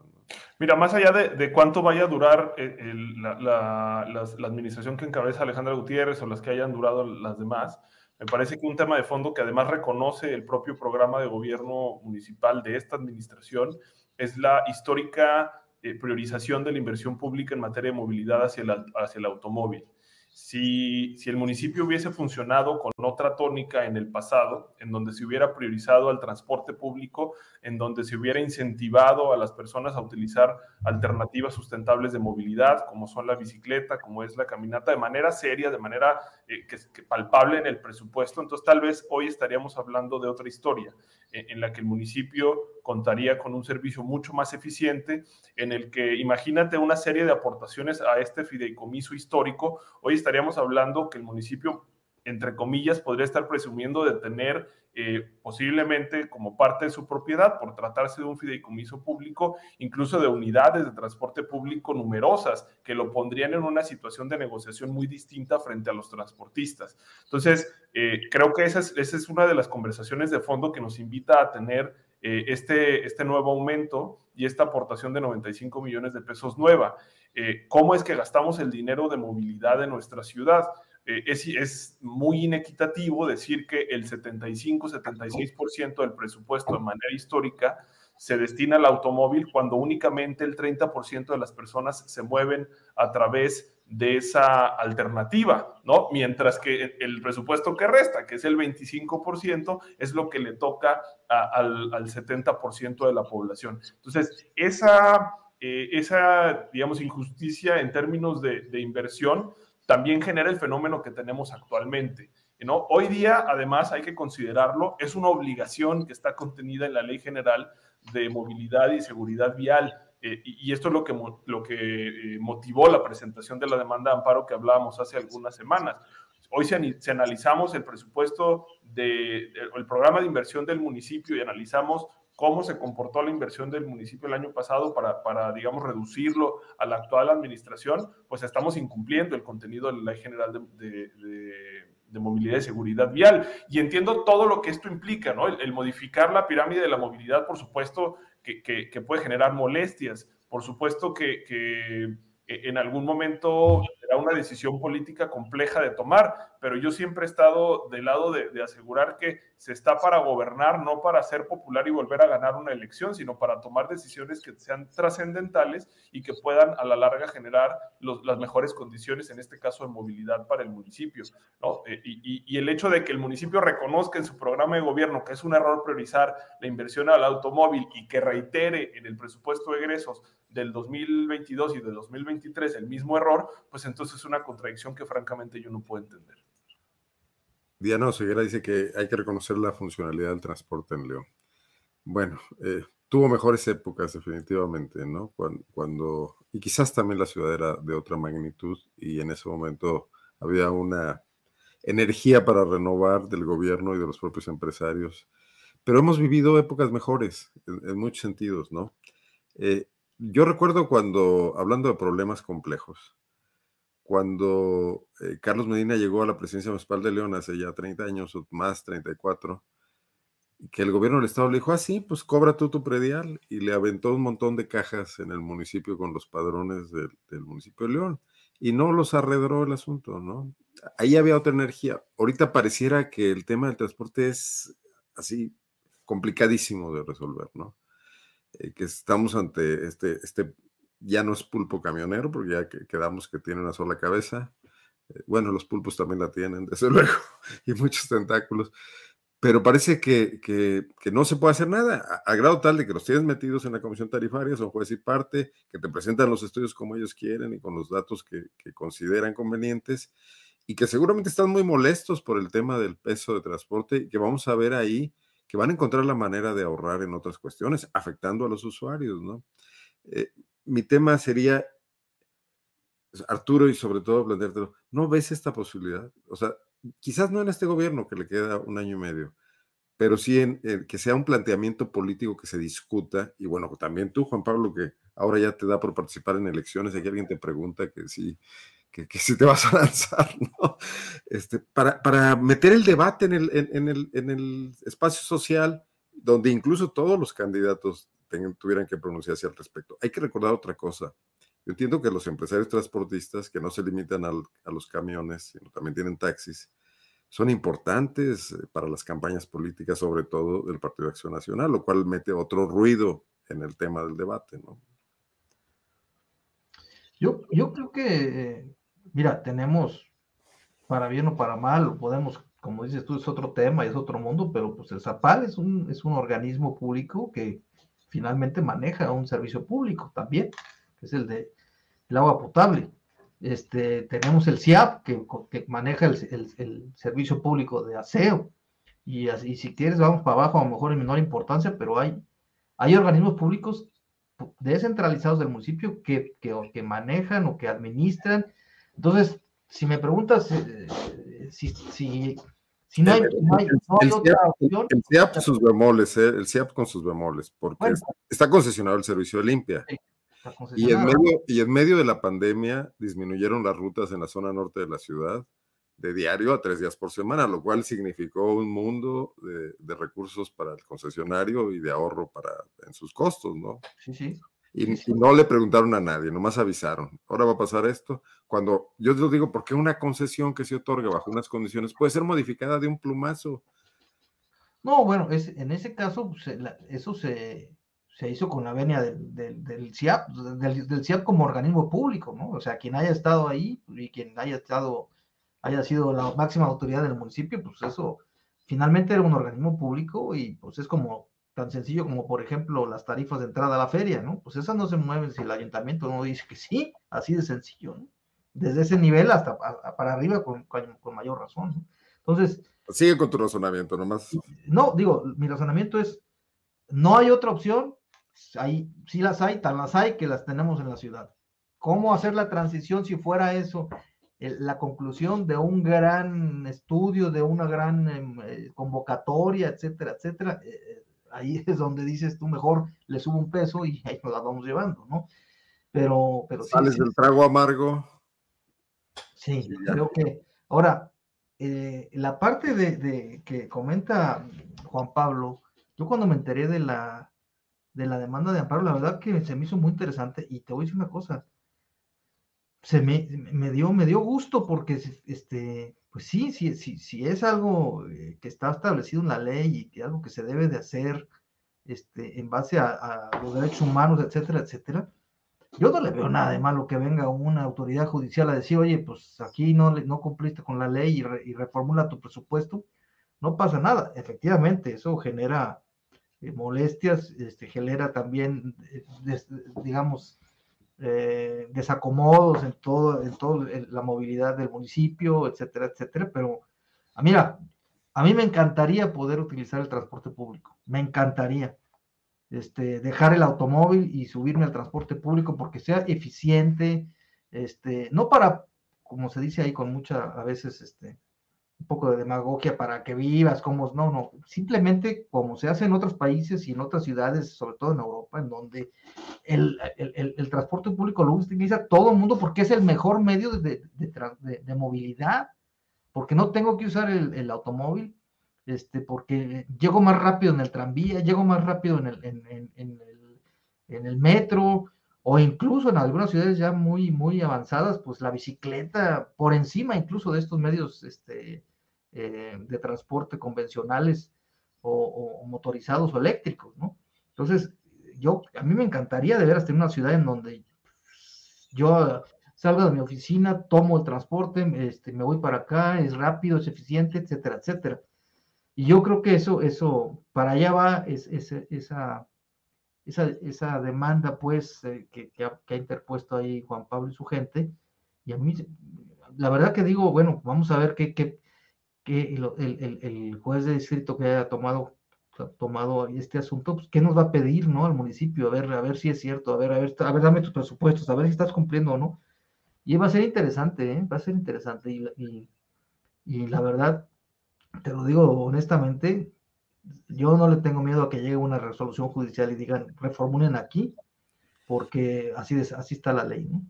Mira, más allá de, de, cuánto vaya a durar el, el, la, la, la, la administración que encabeza Alejandra Gutiérrez o las que hayan durado las demás, me parece que un tema de fondo que además reconoce el propio programa de gobierno municipal de esta administración es la histórica eh, priorización de la inversión pública en materia de movilidad hacia el, hacia el automóvil. Si, si, el municipio hubiese funcionado con otra tónica en el pasado, en donde se hubiera priorizado al transporte público, en donde se hubiera incentivado a las personas a utilizar alternativas sustentables de movilidad, como son la bicicleta, como es la caminata, de manera seria, de manera eh, que, que palpable en el presupuesto, entonces tal vez hoy estaríamos hablando de otra historia, eh, en la que el municipio contaría con un servicio mucho más eficiente, en el que imagínate una serie de aportaciones a este fideicomiso histórico, hoy estaríamos hablando que el municipio, entre comillas, podría estar presumiendo de tener eh, posiblemente como parte de su propiedad, por tratarse de un fideicomiso público, incluso de unidades de transporte público numerosas, que lo pondrían en una situación de negociación muy distinta frente a los transportistas. Entonces, eh, creo que esa es, esa es una de las conversaciones de fondo que nos invita a tener eh, este, este nuevo aumento y esta aportación de 95 millones de pesos nueva. Eh, ¿Cómo es que gastamos el dinero de movilidad en nuestra ciudad? Eh, es, es, muy inequitativo decir que el 75-76% del presupuesto de manera histórica se destina al automóvil cuando únicamente el 30% de las personas se mueven a través de esa alternativa, ¿no? Mientras que el presupuesto que resta, que es el 25%, es lo que le toca a, al, al, 70% de la población. Entonces, esa, eh, esa, digamos, injusticia en términos de, inversión también genera el fenómeno que tenemos actualmente. ¿no? Hoy día, además, hay que considerarlo, es una obligación que está contenida en la Ley General de Movilidad y Seguridad Vial. Eh, y esto es lo que, lo que eh, motivó la presentación de la demanda de amparo que hablábamos hace algunas semanas. Hoy si, si analizamos el presupuesto del de, el programa de inversión del municipio y analizamos cómo se comportó la inversión del municipio el año pasado para, para digamos, reducirlo a la actual administración, pues estamos incumpliendo el contenido de la ley general de, movilidad y seguridad vial. Y entiendo todo lo que esto implica, ¿no? El, modificar la pirámide de la movilidad, por supuesto, que, que, puede generar molestias, por supuesto que, que en algún momento será una decisión política compleja de tomar, pero yo siempre he estado del lado de, asegurar que se está para gobernar, no para ser popular y volver a ganar una elección, sino para tomar decisiones que sean trascendentales y que puedan a la larga generar las mejores condiciones, en este caso de movilidad para el municipio. Eh, y, el hecho de que el municipio reconozca en su programa de gobierno que es un error priorizar la inversión al automóvil y que reitere en el presupuesto de egresos del 2022 y del 2023 el mismo error, pues entonces es una contradicción que francamente yo no puedo entender. Diana Oseguera dice que hay que reconocer la funcionalidad del transporte en León. Bueno, eh, tuvo mejores épocas definitivamente, ¿no? Cuando, y quizás también la ciudad era de otra magnitud y en ese momento había una energía para renovar del gobierno y de los propios empresarios. Pero hemos vivido épocas mejores en, muchos sentidos, ¿no? Eh, yo recuerdo cuando, hablando de problemas complejos, cuando eh, Carlos Medina llegó a la presidencia municipal de León hace ya 30 años o más, 34, que el gobierno del estado le dijo, ah, sí, pues cobra tú tu predial, y le aventó un montón de cajas en el municipio con los padrones del, municipio de León, y no los arredró el asunto, ¿no? Ahí había otra energía. Ahorita pareciera que el tema del transporte es así complicadísimo de resolver, ¿no? Eh, que estamos ante este, este ya no es pulpo camionero, porque ya quedamos que tiene una sola cabeza. Eh, bueno, los pulpos también la tienen, desde luego, y muchos tentáculos. Pero parece que, que, no se puede hacer nada, a, grado tal de que los tienes metidos en la comisión tarifaria, son juez y parte, que te presentan los estudios como ellos quieren y con los datos que, que consideran convenientes, y que seguramente están muy molestos por el tema del peso de transporte, que vamos a ver ahí que van a encontrar la manera de ahorrar en otras cuestiones, afectando a los usuarios, ¿no? Eh, mi tema sería, pues, Arturo, y sobre todo planteártelo, ¿no ves esta posibilidad? O sea, quizás no en este gobierno que le queda un año y medio, pero sí en, que sea un planteamiento político que se discuta, y bueno, también tú, Juan Pablo, que ahora ya te da por participar en elecciones, aquí alguien te pregunta que si, que, te vas a lanzar, ¿no? Este, para, para meter el debate en el, en, el, en el espacio social, donde incluso todos los candidatos tuvieran que pronunciarse al respecto. Hay que recordar otra cosa. Yo entiendo que los empresarios transportistas, que no se limitan a los camiones, sino también tienen taxis, son importantes eh, para las campañas políticas, sobre todo del Partido de Acción Nacional, lo cual mete otro ruido en el tema del debate, ¿no? Yo, yo creo que, mira, tenemos, para bien o para mal, podemos, como dices tú, es otro tema, es otro mundo, pero pues el ZAPAL es un, es un organismo público que finalmente maneja un servicio público también, que es el de el agua potable. Este, tenemos el CIAP, que, que maneja el, servicio público de aseo. Y, así, si quieres, vamos para abajo, a lo mejor en menor importancia, pero hay, hay organismos públicos descentralizados del municipio que, que, manejan o que administran. Entonces, si me preguntas eh, si, si si no hay, otra opción. El CIAP sus bemoles, eh, el CIAP con sus bemoles, porque está concesionado el servicio de limpia. y, en medio, y en medio de la pandemia disminuyeron las rutas en la zona norte de la ciudad de diario a tres días por semana, lo cual significó un mundo de, de recursos para el concesionario y de ahorro para en sus costos, ¿no? Sí, sí. Y, no le preguntaron a nadie, nomás avisaron. Ahora va a pasar esto. Cuando yo les digo, ¿por qué una concesión que se otorga bajo unas condiciones puede ser modificada de un plumazo? No, bueno, es, en ese caso, pues, eso se, hizo con la venia del, del, CIAP, del, del, CIAP como organismo público, ¿no? O sea, quien haya estado ahí y quien haya estado, haya sido la máxima autoridad del municipio, pues eso finalmente era un organismo público y pues es como tan sencillo como, por ejemplo, las tarifas de entrada a la feria, ¿no? Pues esas no se mueven si el ayuntamiento no dice que sí, así de sencillo, ¿no? Desde ese nivel hasta para arriba con, con, mayor razón, ¿no? Entonces... Sigue con tu razonamiento, nomás. No, digo, mi razonamiento es, no hay otra opción, hay, sí las hay, tan las hay que las tenemos en la ciudad. ¿Cómo hacer la transición si fuera eso? la conclusión de un gran estudio, de una gran em, eh, convocatoria, etcétera, etcétera, eh, ahí es donde dices tú mejor le subo un peso y ahí nos la vamos llevando, ¿no? Pero, pero Sales del trago amargo. Sí, creo que. Ahora, eh, la parte de, que comenta Juan Pablo, yo cuando me enteré de la, de la demanda de amparo, la verdad que se me hizo muy interesante y te voy a decir una cosa, se me, me dio, me dio gusto porque, este, pues sí, sí, sí, sí es algo eh, que está establecido en la ley y que algo que se debe de hacer este, en base a los derechos humanos, etcétera, etcétera yo no le veo nada de malo que venga una autoridad judicial a decir, oye, pues aquí no, no cumpliste con la ley y, reformula tu presupuesto. No pasa nada. Efectivamente, eso genera eh, molestias, este, genera también, eh, digamos, eh, desacomodos en todo, en todo la movilidad del municipio, etcétera, etcétera. Pero, ah, mira, a mí me encantaría poder utilizar el transporte público. Me encantaría este, dejar el automóvil y subirme al transporte público porque sea eficiente, este, no para, como se dice ahí con mucha, a veces, este, un poco de demagogia para que vivas, como, no, no, simplemente como se hace en otros países y en otras ciudades, sobre todo en Europa, en donde el, transporte público lo utiliza todo el mundo porque es el mejor medio de, de movilidad, porque no tengo que usar el, automóvil, este, porque llego más rápido en el tranvía, llego más rápido en el, en, el, metro, o incluso en algunas ciudades ya muy, muy avanzadas, pues la bicicleta por encima incluso de estos medios este, eh, de transporte convencionales o, motorizados o eléctricos, ¿no? Entonces, yo, a mí me encantaría de veras tener una ciudad en donde yo salgo de mi oficina, tomo el transporte, este, me voy para acá, es rápido, es eficiente, etcétera, etcétera. Y yo creo que eso, eso, para allá va es, esa, esa, demanda, pues, eh, que, ha, interpuesto ahí Juan Pablo y su gente. Y a mí, la verdad que digo, bueno, vamos a ver qué, qué, el, juez de distrito que haya tomado, tomado este asunto, pues, qué nos va a pedir, ¿no? Al municipio, a ver, a ver si es cierto, a ver, a ver, a ver, dame tus presupuestos, a ver si estás cumpliendo o no. Y va a ser interesante, ¿eh? Va a ser interesante. y, y la verdad, te lo digo honestamente, yo no le tengo miedo a que llegue una resolución judicial y digan, reformulen aquí, porque así, así está la ley, ¿no?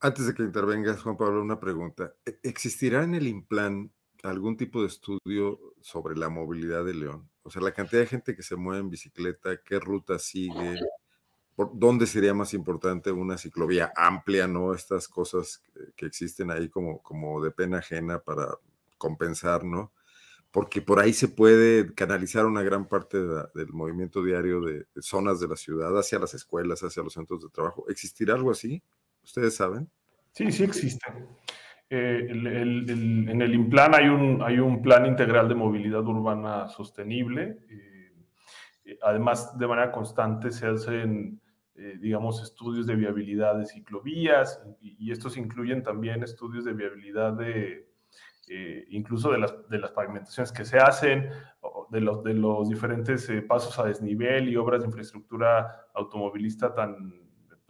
Antes de que intervengas, Juan Pablo, una pregunta. ¿E-, ¿Existirá en el IMPLAN algún tipo de estudio sobre la movilidad de León? O sea, la cantidad de gente que se mueve en bicicleta, qué ruta sigue, por dónde sería más importante una ciclovía amplia, ¿no? Estas cosas que existen ahí como, como de pena ajena para compensar, ¿no? Porque por ahí se puede canalizar una gran parte del movimiento diario de, zonas de la ciudad hacia las escuelas, hacia los centros de trabajo. ¿Existirá algo así? ¿Ustedes saben? Sí, sí existe. Eh, en el IMPLAN hay un, plan integral de movilidad urbana sostenible. Eh, eh, además, de manera constante se hacen, digamos, estudios de viabilidad de ciclovías y, estos incluyen también estudios de viabilidad de, eh, incluso de las, pavimentaciones que se hacen, de los, de los diferentes eh, pasos a desnivel y obras de infraestructura automovilista tan,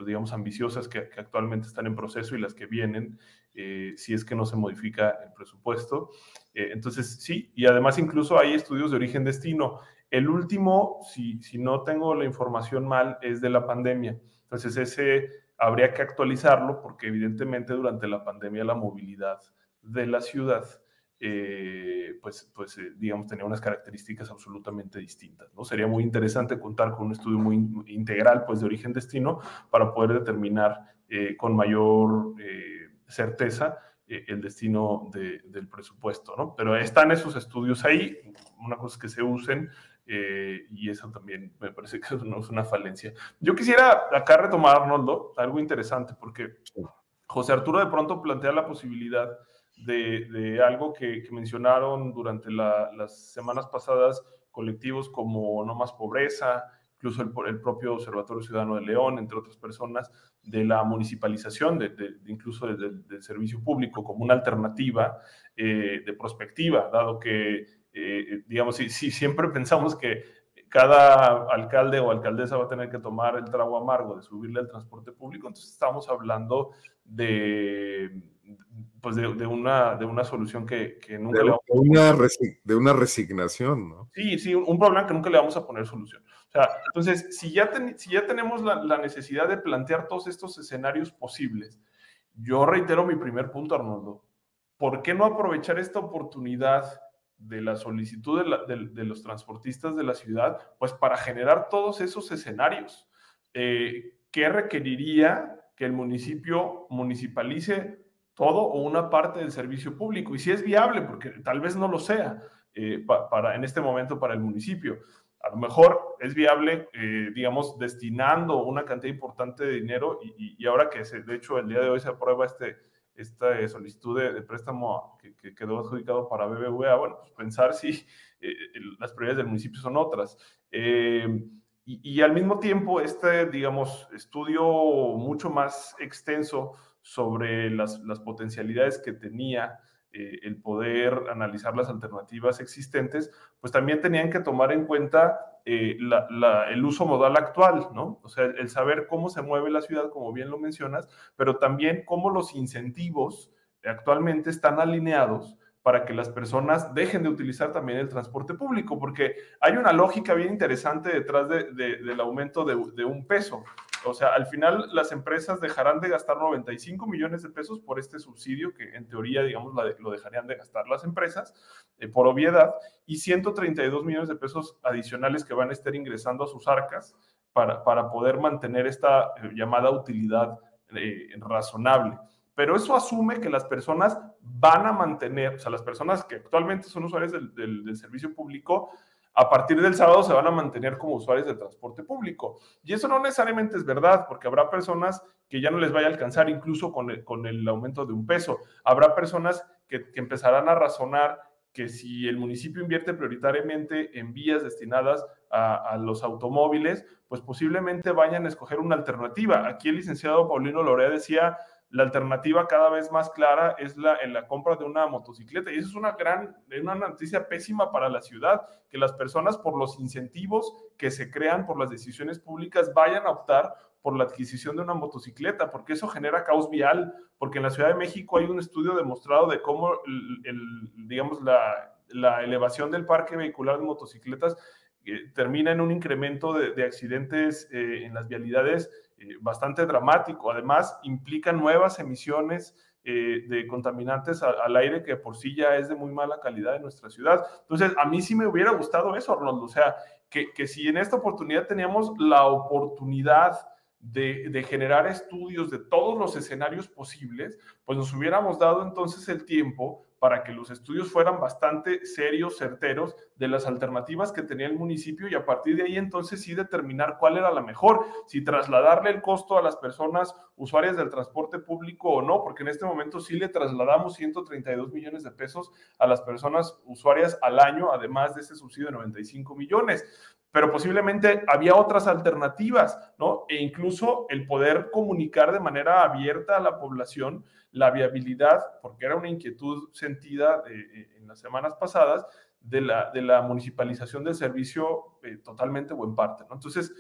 pues, digamos, ambiciosas que, actualmente están en proceso y las que vienen, eh, si es que no se modifica el presupuesto. entonces, sí, y además incluso hay estudios de origen-destino. El último, si, si no tengo la información mal, es de la pandemia. Entonces, ese habría que actualizarlo porque evidentemente durante la pandemia la movilidad de la ciudad, eh, pues, pues eh, digamos, tenía unas características absolutamente distintas. ¿no? Sería muy interesante contar con un estudio muy integral pues, de origen-destino para poder determinar eh, con mayor certeza el destino del presupuesto. ¿no? Pero están esos estudios ahí, una cosa es que se usen y eso también me parece que no es una falencia. Yo quisiera acá retomar, Arnoldo, algo interesante, porque José Arturo de pronto plantea la posibilidad de, algo que, mencionaron durante las semanas pasadas colectivos como No Más Pobreza, incluso el, propio Observatorio Ciudadano de León, entre otras personas, de la municipalización, de, incluso del servicio público como una alternativa eh, de prospectiva, dado que, eh, digamos, si, siempre pensamos que cada alcalde o alcaldesa va a tener que tomar el trago amargo de subirle al transporte público, entonces estamos hablando de, pues de, una, de una solución que, nunca de, le vamos a una De una resignación, ¿no? Sí, sí, un, problema que nunca le vamos a poner solución. O sea, entonces, si ya, si ya tenemos la, la necesidad de plantear todos estos escenarios posibles, yo reitero mi primer punto, Arnoldo. ¿Por qué no aprovechar esta oportunidad de la solicitud de, los transportistas de la ciudad, pues para generar todos esos escenarios? Eh, ¿Qué requeriría que el municipio municipalice todo o una parte del servicio público? Y si es viable, porque tal vez no lo sea eh, para, en este momento para el municipio a lo mejor es viable, eh, digamos, destinando una cantidad importante de dinero y, ahora que se, de hecho el día de hoy se aprueba este, esta solicitud de, préstamo que, quedó adjudicado para BBVA, bueno, pues pensar si eh, las prioridades del municipio son otras. Eh, y, y, al mismo tiempo, este, digamos, estudio mucho más extenso sobre las, las potencialidades que tenía eh, el poder analizar las alternativas existentes, pues también tenían que tomar en cuenta eh, el uso modal actual, ¿no? O sea, el saber cómo se mueve la ciudad, como bien lo mencionas, pero también cómo los incentivos actualmente están alineados para que las personas dejen de utilizar también el transporte público, porque hay una lógica bien interesante detrás del aumento de, un peso. O sea, al final las empresas dejarán de gastar 95 millones de pesos por este subsidio que en teoría, digamos, lo dejarían de gastar las empresas eh, por obviedad y 132 millones de pesos adicionales que van a estar ingresando a sus arcas para, para poder mantener esta eh, llamada utilidad eh, razonable. Pero eso asume que las personas van a mantener, o sea, las personas que actualmente son usuarios del, servicio público, a partir del sábado se van a mantener como usuarios del transporte público. Y eso no necesariamente es verdad, porque habrá personas que ya no les vaya a alcanzar incluso con el, con el aumento de un peso. Habrá personas que, que empezarán a razonar que si el municipio invierte prioritariamente en vías destinadas a, a, los automóviles, pues posiblemente vayan a escoger una alternativa. Aquí el licenciado Paulino Lorea decía, la alternativa cada vez más clara es la, en la compra de una motocicleta. Y eso es una gran, una noticia pésima para la ciudad, que las personas por los incentivos que se crean por las decisiones públicas vayan a optar por la adquisición de una motocicleta, porque eso genera caos vial, porque en la Ciudad de México hay un estudio demostrado de cómo, el, digamos, la, la, elevación del parque vehicular de motocicletas eh, termina en un incremento de, de accidentes eh, en las vialidades eh, bastante dramático. Además, implica nuevas emisiones eh, de contaminantes al aire que por sí ya es de muy mala calidad en nuestra ciudad. Entonces, a mí sí me hubiera gustado eso, Arnoldo. O sea, que, que si en esta oportunidad teníamos la oportunidad de, de, generar estudios de todos los escenarios posibles, pues nos hubiéramos dado entonces el tiempo para que los estudios fueran bastante serios, certeros de las alternativas que tenía el municipio y a partir de ahí entonces sí determinar cuál era la mejor, si trasladarle el costo a las personas usuarias del transporte público o no, porque en este momento sí le trasladamos 132 millones de pesos a las personas usuarias al año, además de ese subsidio de 95 millones pero posiblemente había otras alternativas, ¿no? E incluso el poder comunicar de manera abierta a la población la viabilidad, porque era una inquietud sentida eh, en las semanas pasadas, de la, de la municipalización del servicio eh, totalmente o en parte, ¿no? Entonces,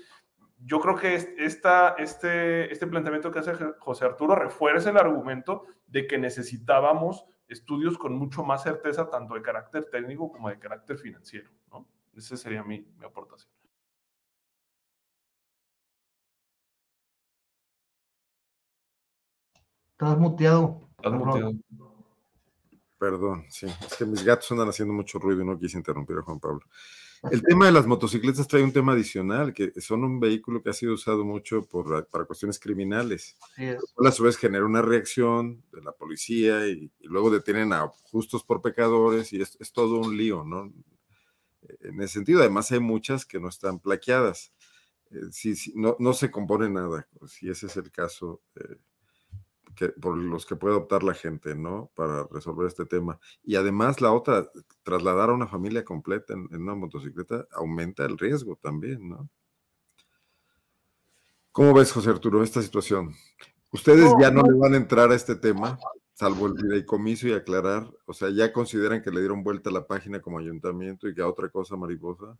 yo creo que esta, este, este planteamiento que hace José Arturo refuerza el argumento de que necesitábamos estudios con mucho más certeza, tanto de carácter técnico como de carácter financiero, ¿no? Esa sería mi, mi aportación. Estás muteado. Estás muteado. Perdón, sí, es que mis gatos andan haciendo mucho ruido y no quise interrumpir a Juan Pablo. El tema de las motocicletas trae un tema adicional, que son un vehículo que ha sido usado mucho por, para cuestiones criminales. Sí A su vez genera una reacción de la policía y, luego detienen a justos por pecadores y es, es todo un lío, ¿no? En ese sentido. Además, hay muchas que no están plaqueadas. Eh, no, no, se compone nada, si ese es el caso eh, que, por los que puede optar la gente, ¿no? Para resolver este tema. Y además, la otra, trasladar a una familia completa en, en una motocicleta aumenta el riesgo también, ¿no? ¿Cómo ves, José Arturo, esta situación? Ustedes ya no le van a entrar a este tema salvo el fideicomiso y aclarar, o sea, ¿ya consideran que le dieron vuelta a la página como ayuntamiento y que a otra cosa mariposa?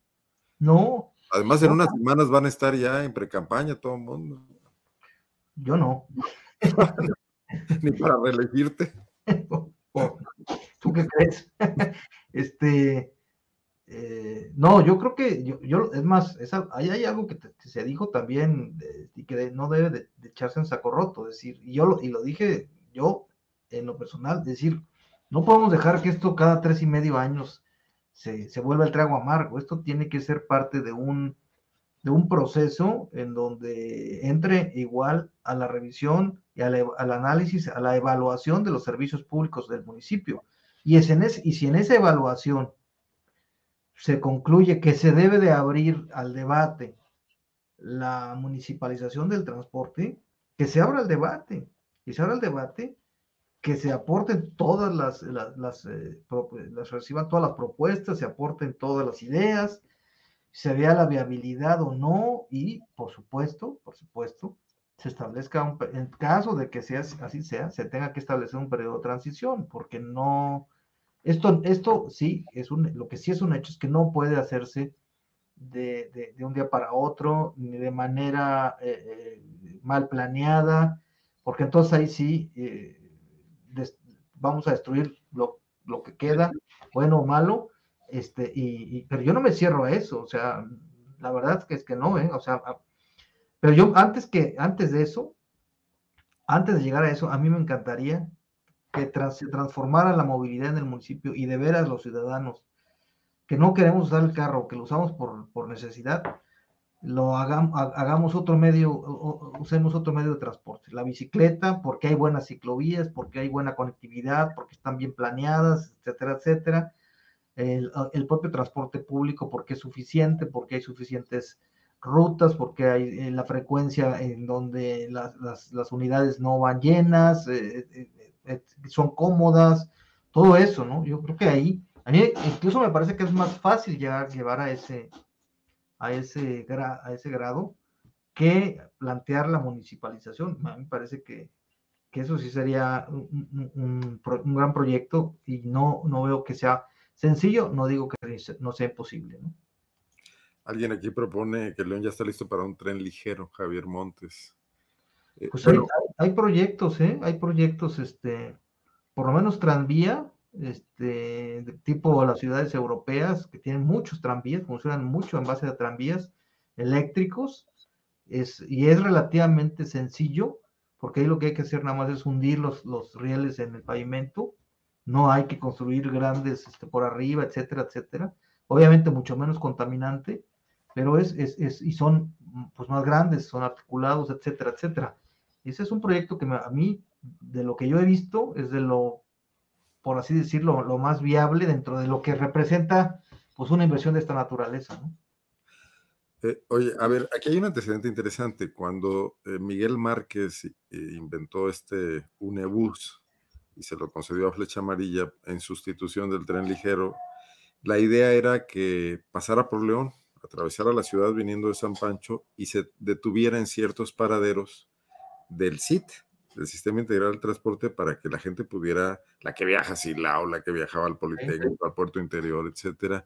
No, Además, en unas semanas van a estar ya en pre-campaña todo el mundo. Yo no. Ni para reelegirte. ¿Tú qué crees? este, eh, no, yo creo que, yo, es más, ahí hay algo que, se dijo también y que no debe de, echarse en saco roto, decir, y yo lo, y lo dije yo en lo personal, decir, no podemos dejar que esto cada tres y medio años se, se vuelva el trago amargo, esto tiene que ser parte de un, de un proceso en donde entre igual a la revisión y al, análisis, a la evaluación de los servicios públicos del municipio. Y, es en y si en esa evaluación se concluye que se debe de abrir al debate la municipalización del transporte, que se abra el debate, que se abra el debate, que se aporten todas las, las, eh, las reciban todas las propuestas, se aporten todas las ideas, se vea la viabilidad o no y, por supuesto, por supuesto, se establezca, un, en caso de que sea así sea, se tenga que establecer un periodo de transición, porque no, esto, esto sí, es un, lo que sí es un hecho es que no puede hacerse de, de, un día para otro, ni de manera eh, eh, mal planeada, porque entonces ahí sí eh, vamos a destruir lo, lo, que queda, bueno o malo, este, y, pero yo no me cierro a eso, o sea, la verdad es que es que no, o sea, pero yo antes que, antes de eso, antes de llegar a eso, a mí me encantaría que se transformara la movilidad en el municipio y de veras los ciudadanos que no queremos usar el carro, que lo usamos por, necesidad, lo hagamos, hagamos otro medio, usemos otro medio de transporte. La bicicleta, porque hay buenas ciclovías, porque hay buena conectividad, porque están bien planeadas, etcétera, etcétera. El, el propio transporte público, porque es suficiente, porque hay suficientes rutas, porque hay eh, la frecuencia en donde las, las, unidades no van llenas, eh, eh, son cómodas, todo eso, ¿no? Yo creo que ahí, a mí incluso me parece que es más fácil llegar, llevar a ese, a ese, a ese grado que plantear la municipalización. A mí me parece que, que eso sí sería un, un, un, gran proyecto y no, no veo que sea sencillo, no digo que no sea imposible, ¿no? Alguien aquí propone que León ya está listo para un tren ligero, Javier Montes. Eh, pues hay, proyectos, ¿eh? Hay proyectos, este, por lo menos tranvía, este, de tipo las ciudades europeas, que tienen muchos tranvías, funcionan mucho en base a tranvías eléctricos, es, y es relativamente sencillo, porque ahí lo que hay que hacer nada más es hundir los, los rieles en el pavimento, no hay que construir grandes este, por arriba, etcétera, etcétera. Obviamente mucho menos contaminante, pero es, es, es, y son pues más grandes, son articulados, etcétera, etcétera. Ese es un proyecto que a mí, de lo que yo he visto, es de lo, por así decirlo, lo más viable dentro de lo que representa pues una inversión de esta naturaleza, ¿no? Eh, oye, a ver, aquí hay un antecedente interesante. Cuando eh, Miguel Márquez eh, inventó este UNEBUS y se lo concedió a Flecha Amarilla en sustitución del tren ligero, la idea era que pasara por León, atravesara la ciudad viniendo de San Pancho y se detuviera en ciertos paraderos del SIT, del Sistema Integral de Transporte, para que la gente pudiera, la que viaja a Silao, la que viajaba al Politécnico, al Puerto Interior, etcétera,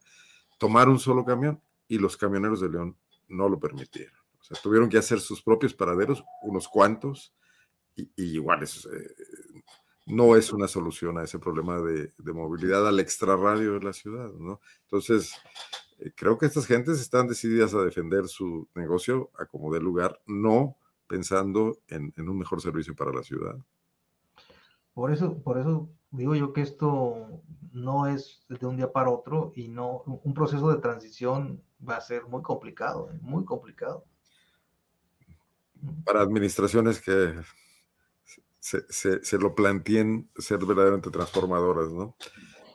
tomar un solo camión y los camioneros de León no lo permitieron. O sea, tuvieron que hacer sus propios paraderos, unos cuantos, y, igual eh, no es una solución a ese problema de, de, movilidad al extrarradio de la ciudad, ¿no? Entonces, eh, creo que estas gentes están decididas a defender su negocio a como dé lugar, no pensando en, un mejor servicio para la ciudad. Por eso, por eso digo yo que esto no es de un día para otro y no un proceso de transición va a ser muy complicado, ¿eh? muy complicado. Para administraciones que se, se, se lo planteen ser verdaderamente transformadoras, ¿no?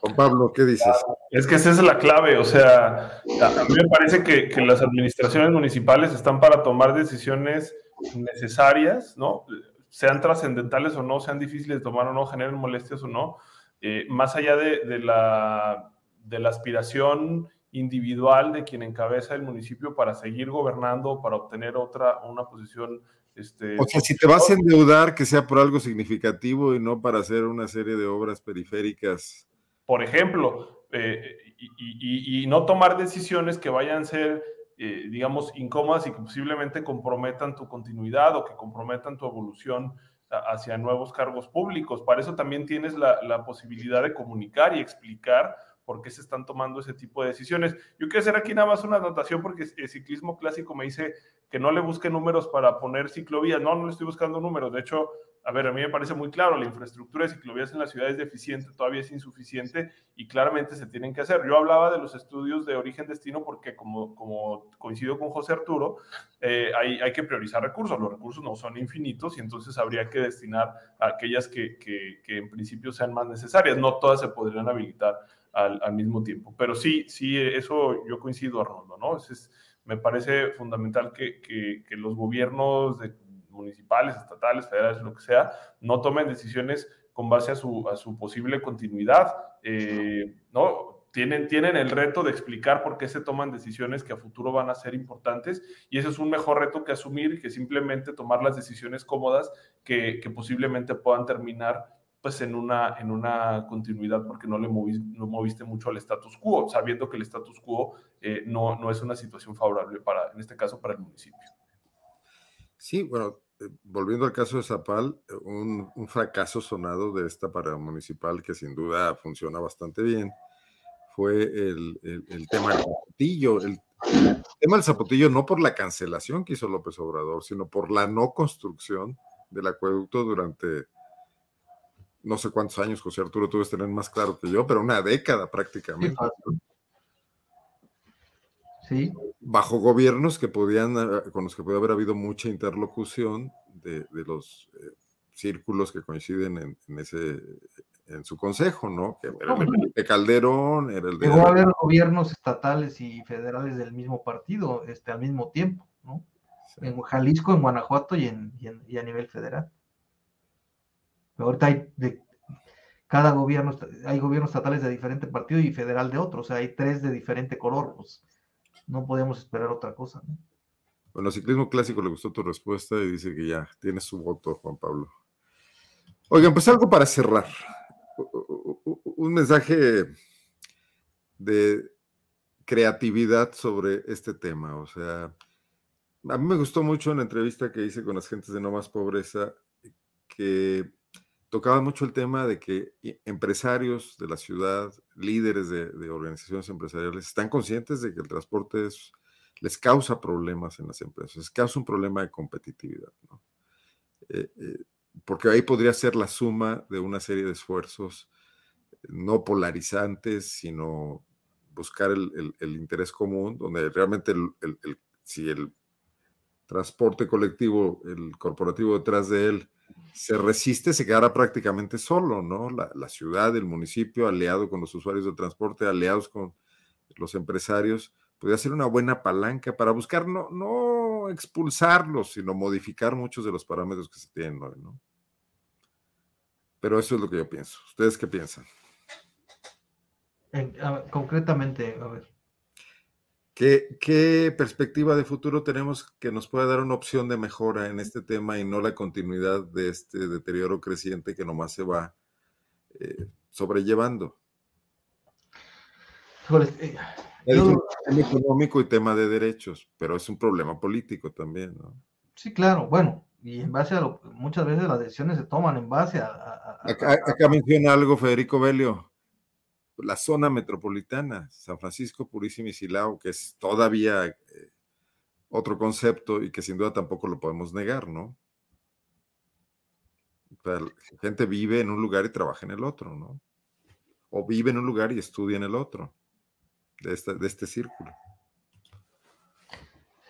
Juan Pablo, ¿qué dices? Es que esa es la clave, o sea, a mí me parece que, las administraciones municipales están para tomar decisiones necesarias, ¿no? Sean trascendentales o no, sean difíciles de tomar o no, generen molestias o no, eh, más allá de, la, de la aspiración individual de quien encabeza el municipio para seguir gobernando, para obtener otra, una posición este, o sea, si te vas a endeudar, que sea por algo significativo y no para hacer una serie de obras periféricas por ejemplo, eh, y, no tomar decisiones que vayan a ser eh, digamos, incómodas y que posiblemente comprometan tu continuidad o que comprometan tu evolución hacia nuevos cargos públicos. Para eso también tienes la, posibilidad de comunicar y explicar por qué se están tomando ese tipo de decisiones. Yo quiero hacer aquí nada más una anotación porque el ciclismo clásico me dice que no le busque números para poner ciclovías. No, no le estoy buscando números. De hecho, a ver, a mí me parece muy claro, la infraestructura de ciclovías en la ciudad es deficiente, todavía es insuficiente y claramente se tienen que hacer. Yo hablaba de los estudios de origen-destino porque como, como coincido con José Arturo, eh, hay, hay, que priorizar recursos, los recursos no son infinitos y entonces habría que destinar a aquellas que, que, que en principio sean más necesarias, no todas se podrían habilitar al, al, mismo tiempo, pero sí, sí, eso yo coincido, Arnoldo, ¿no? Es, me parece fundamental que, que, los gobiernos de, municipales, estatales, federales, lo que sea, no tomen decisiones con base a su, posible continuidad, eh, ¿no? Tienen, tienen el reto de explicar por qué se toman decisiones que a futuro van a ser importantes y ese es un mejor reto que asumir que simplemente tomar las decisiones cómodas que, que posiblemente puedan terminar pues en una, en una continuidad porque no le moviste, no moviste mucho al status quo, sabiendo que el status quo eh, no, no es una situación favorable para, en este caso, para el municipio. Sí, bueno, eh, volviendo al caso de Zapal, eh, un, fracaso sonado de esta para municipal que sin duda funciona bastante bien fue el, tema del zapotillo. El, tema del zapotillo no por la cancelación que hizo López Obrador, sino por la no construcción del acueducto durante no sé cuántos años, José Arturo, tú debes tener más claro que yo, pero una década prácticamente. Bajo gobiernos que podían, eh, con los que puede haber habido mucha interlocución de, los eh, círculos que coinciden en, ese en su consejo, ¿no? Que era el de Calderón, era el de. Llegó a haber gobiernos estatales y federales del mismo partido, este, al mismo tiempo, ¿no? En Jalisco, en Guanajuato y, en, y, a nivel federal. ahorita hay de cada gobierno, hay gobiernos estatales de diferente partido y federal de otro, o sea, hay tres de diferente color, pues no podemos esperar otra cosa. ¿no? Bueno, ciclismo clásico le gustó tu respuesta y dice que ya tiene su voto, Juan Pablo. Oigan, pues algo para cerrar. Un mensaje de creatividad sobre este tema. O sea, a mí me gustó mucho en la entrevista que hice con las gentes de No Más Pobreza, que tocaba mucho el tema de que empresarios de la ciudad, líderes de, organizaciones empresariales, están conscientes de que el transporte les causa problemas en las empresas, les causa un problema de competitividad. Eh, eh, porque ahí podría ser la suma de una serie de esfuerzos no polarizantes, sino buscar el, interés común, donde realmente si el transporte colectivo, el corporativo detrás de él, se resiste, se quedará prácticamente solo, ¿no? La, ciudad, el municipio, aliado con los usuarios de transporte, aliados con los empresarios, podría ser una buena palanca para buscar no, no expulsarlos, sino modificar muchos de los parámetros que se tienen hoy, ¿no? Pero eso es lo que yo pienso. ¿Ustedes qué piensan? concretamente, a ver. ¿Qué, perspectiva de futuro tenemos que nos pueda dar una opción de mejora en este tema y no la continuidad de este deterioro creciente que nomás se va eh, sobrellevando? Eh, es un tema económico y tema de derechos, pero es un problema político también, ¿no? Sí, claro, bueno, y en base a lo muchas veces las decisiones se toman en base a... acá menciona algo Federico Belio, la zona metropolitana, San Francisco, Purísima y Silao, que es todavía eh, otro concepto y que sin duda tampoco lo podemos negar, ¿no? la gente vive en un lugar y trabaja en el otro, ¿no? O vive en un lugar y estudia en el otro, de este, de este círculo.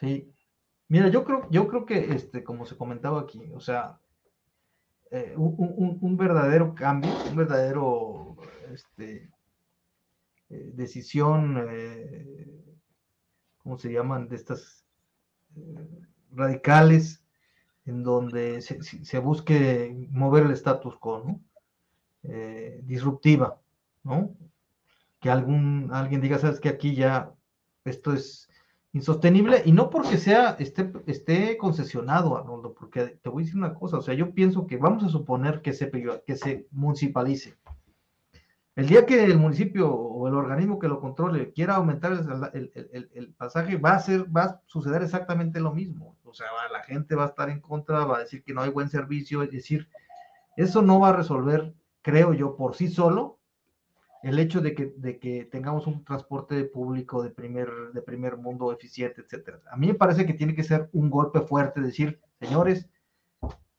Sí. Mira, yo creo, yo creo que, este, como se comentaba aquí, o sea, eh, un, un, verdadero cambio, un verdadero este, decisión, eh, ¿cómo se llaman? De estas eh, radicales, en donde se, busque mover el status quo, ¿no? disruptiva, ¿no? Que algún, alguien diga, sabes que aquí ya esto es insostenible y no porque sea, esté, esté concesionado, Arnoldo, porque te voy a decir una cosa, o sea, yo pienso que vamos a suponer que se, que se municipalice El día que el municipio o el organismo que lo controle quiera aumentar el, pasaje, va a, ser, va a suceder exactamente lo mismo. O sea, la gente va a estar en contra, va a decir que no hay buen servicio, es decir, eso no va a resolver, creo yo, por sí solo el hecho de que, de que tengamos un transporte público de primer, de primer mundo eficiente, etcétera. A mí me parece que tiene que ser un golpe fuerte, decir, señores,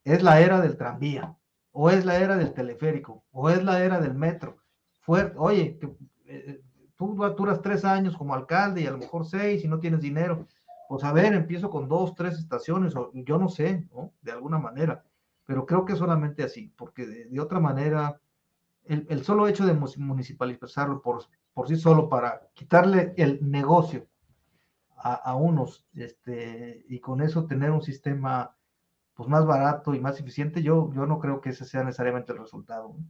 es la era del tranvía, o es la era del teleférico, o es la era del metro fuerte, oye, eh, tú duras tres años como alcalde y a lo mejor seis y no tienes dinero, pues a ver, empiezo con dos, tres estaciones, o yo no sé. De alguna manera, pero creo que solamente así, porque de, otra manera, el, solo hecho de municipalizarlo por, sí solo para quitarle el negocio a, a, unos, este, y con eso tener un sistema pues más barato y más eficiente, yo, yo no creo que ese sea necesariamente el resultado. ¿no?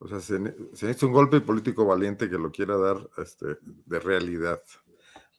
O sea, se, necesita un golpe político valiente que lo quiera dar este, de realidad.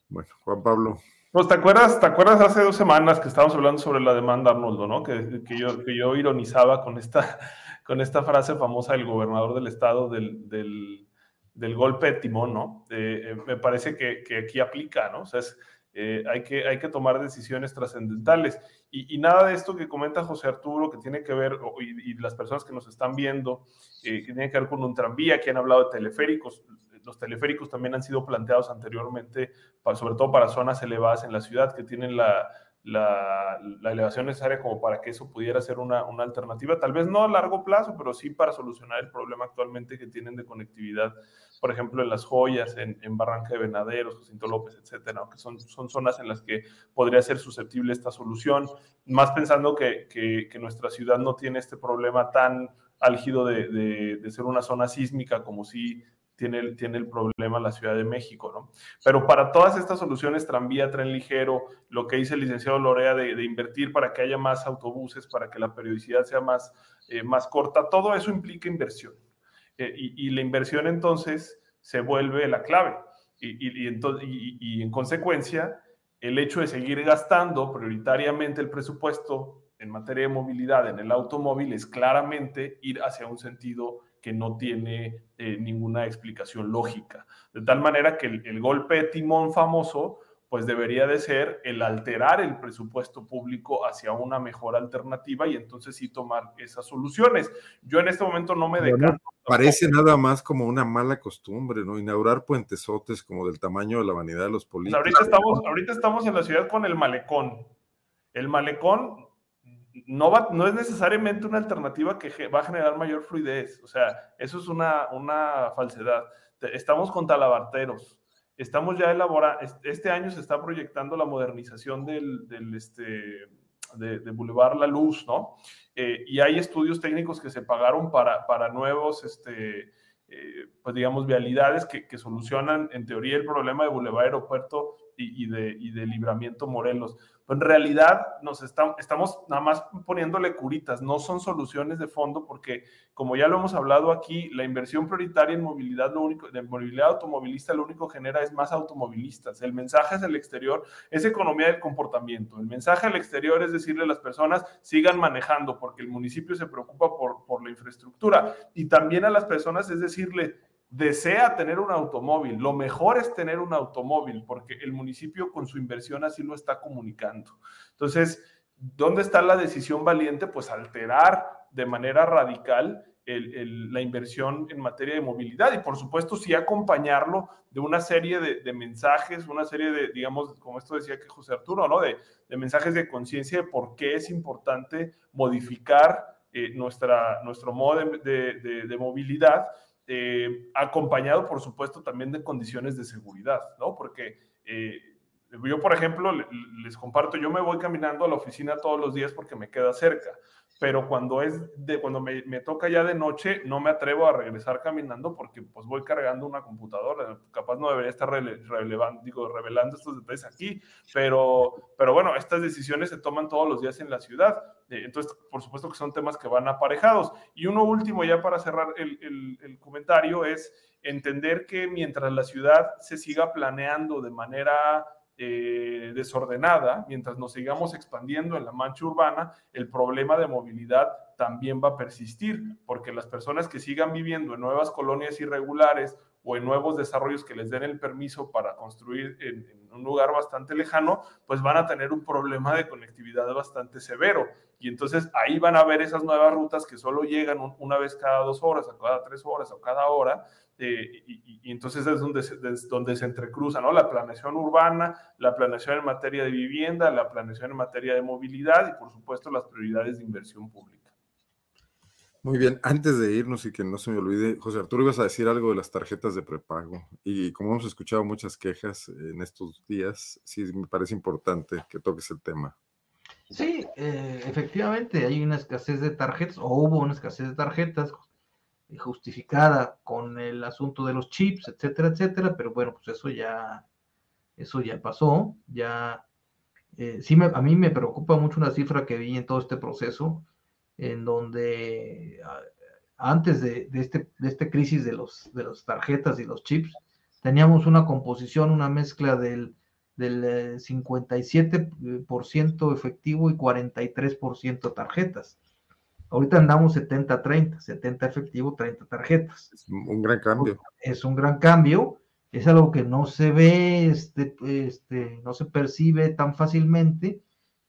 Bueno, Juan Pablo. Pues, ¿te acuerdas, ¿te acuerdas hace dos semanas que estábamos hablando sobre la demanda Arnoldo, ¿no? Que, yo, que yo ironizaba con esta, con esta frase famosa del gobernador del estado del, del, golpe de timón, ¿no? Eh, me parece que, que, aquí aplica, ¿no? O sea, es, eh, hay, que, hay que tomar decisiones trascendentales. Y, nada de esto que comenta José Arturo, que tiene que ver, y, las personas que nos están viendo, eh, que tiene que ver con un tranvía, que han hablado de teleféricos. Los teleféricos también han sido planteados anteriormente, sobre todo para zonas elevadas en la ciudad, que tienen la, la, elevación necesaria como para que eso pudiera ser una, alternativa, tal vez no a largo plazo, pero sí para solucionar el problema actualmente que tienen de conectividad, por ejemplo, en las joyas, en, Barranca de Venaderos, Jacinto López, etcétera, que son, son zonas en las que podría ser susceptible esta solución, más pensando que, nuestra ciudad no tiene este problema tan álgido de, de, ser una zona sísmica como si tiene el, tiene el problema la Ciudad de México, ¿no? Pero para todas estas soluciones, tranvía, tren ligero, lo que dice el licenciado Lorea de, invertir para que haya más autobuses, para que la periodicidad sea más, eh, más corta, todo eso implica inversión. Eh, y, la inversión entonces se vuelve la clave. Y, entonces, y en consecuencia, el hecho de seguir gastando prioritariamente el presupuesto en materia de movilidad en el automóvil es claramente ir hacia un sentido que no tiene eh, ninguna explicación lógica. De tal manera que el, golpe de timón famoso, pues debería de ser el alterar el presupuesto público hacia una mejor alternativa y entonces sí tomar esas soluciones. Yo en este momento no me decanto. parece nada más como una mala costumbre, ¿no? Inaugurar puentesotes como del tamaño de la vanidad de los pues políticos. ahorita, estamos, ahorita estamos en la ciudad con el malecón. El malecón no, va, no es necesariamente una alternativa que va a generar mayor fluidez. O sea, eso es una, una falsedad. Estamos con talabarteros. Estamos ya elaborando, este año se está proyectando la modernización del, del este, de, Boulevard La Luz, ¿no? Eh, y hay estudios técnicos que se pagaron para, para nuevos, este, eh, pues digamos, vialidades que, que, solucionan en teoría el problema de Boulevard Aeropuerto y, de, y de Libramiento Morelos en realidad nos estamos nada más poniéndole curitas, no son soluciones de fondo porque, como ya lo hemos hablado aquí, la inversión prioritaria en movilidad, lo único, de movilidad automovilista, lo único genera es más automovilistas. El mensaje hacia el exterior es economía del comportamiento. El mensaje al exterior es decirle a las personas sigan manejando porque el municipio se preocupa por, por la infraestructura y también a las personas es decirle desea tener un automóvil. Lo mejor es tener un automóvil porque el municipio con su inversión así lo está comunicando. Entonces, ¿dónde está la decisión valiente? Pues alterar de manera radical la inversión en materia de movilidad y por supuesto sí acompañarlo de una serie de, mensajes, una serie de, digamos, como esto decía que José Arturo, ¿no? De, mensajes de conciencia de por qué es importante modificar eh, nuestro modo de movilidad eh, acompañado, por supuesto, también de condiciones de seguridad, ¿no? Porque eh, yo, por ejemplo, les comparto, yo me voy caminando a la oficina todos los días porque me queda cerca, pero cuando es de cuando me, toca ya de noche, no me atrevo a regresar caminando porque pues voy cargando una computadora, capaz no debería estar relevando, digo, revelando estos detalles aquí, pero, pero bueno, estas decisiones se toman todos los días en la ciudad, eh, entonces por supuesto que son temas que van aparejados. Y uno último ya para cerrar el, el comentario es entender que mientras la ciudad se siga planeando de manera eh, desordenada, mientras nos sigamos expandiendo en la mancha urbana, el problema de movilidad también va a persistir, porque las personas que sigan viviendo en nuevas colonias irregulares o en nuevos desarrollos que les den el permiso para construir en, un lugar bastante lejano, pues van a tener un problema de conectividad bastante severo. Y entonces ahí van a ver esas nuevas rutas que solo llegan una vez cada dos horas, o cada tres horas, o cada hora, eh, y, entonces es donde se, donde se entrecruza ¿no? la planeación urbana, la planeación en materia de vivienda, la planeación en materia de movilidad y por supuesto las prioridades de inversión pública. Muy bien, antes de irnos y que no se me olvide, José Arturo, ibas a decir algo de las tarjetas de prepago. Y como hemos escuchado muchas quejas en estos días, sí me parece importante que toques el tema. Sí, eh, efectivamente, hay una escasez de tarjetas, o hubo una escasez de tarjetas justificada con el asunto de los chips, etcétera, etcétera, pero bueno, pues eso ya, eso ya pasó, ya, eh, sí, a mí me preocupa mucho una cifra que vi en todo este proceso, en donde antes de, este, de este crisis de, los, de las tarjetas y los chips, teníamos una composición, una mezcla del, del 57% eh, efectivo y 43% tarjetas. Ahorita andamos 70-30, 70 efectivo, 30 tarjetas. Es un gran cambio. Es un gran cambio, es algo que no se ve, este, este, no se percibe tan fácilmente,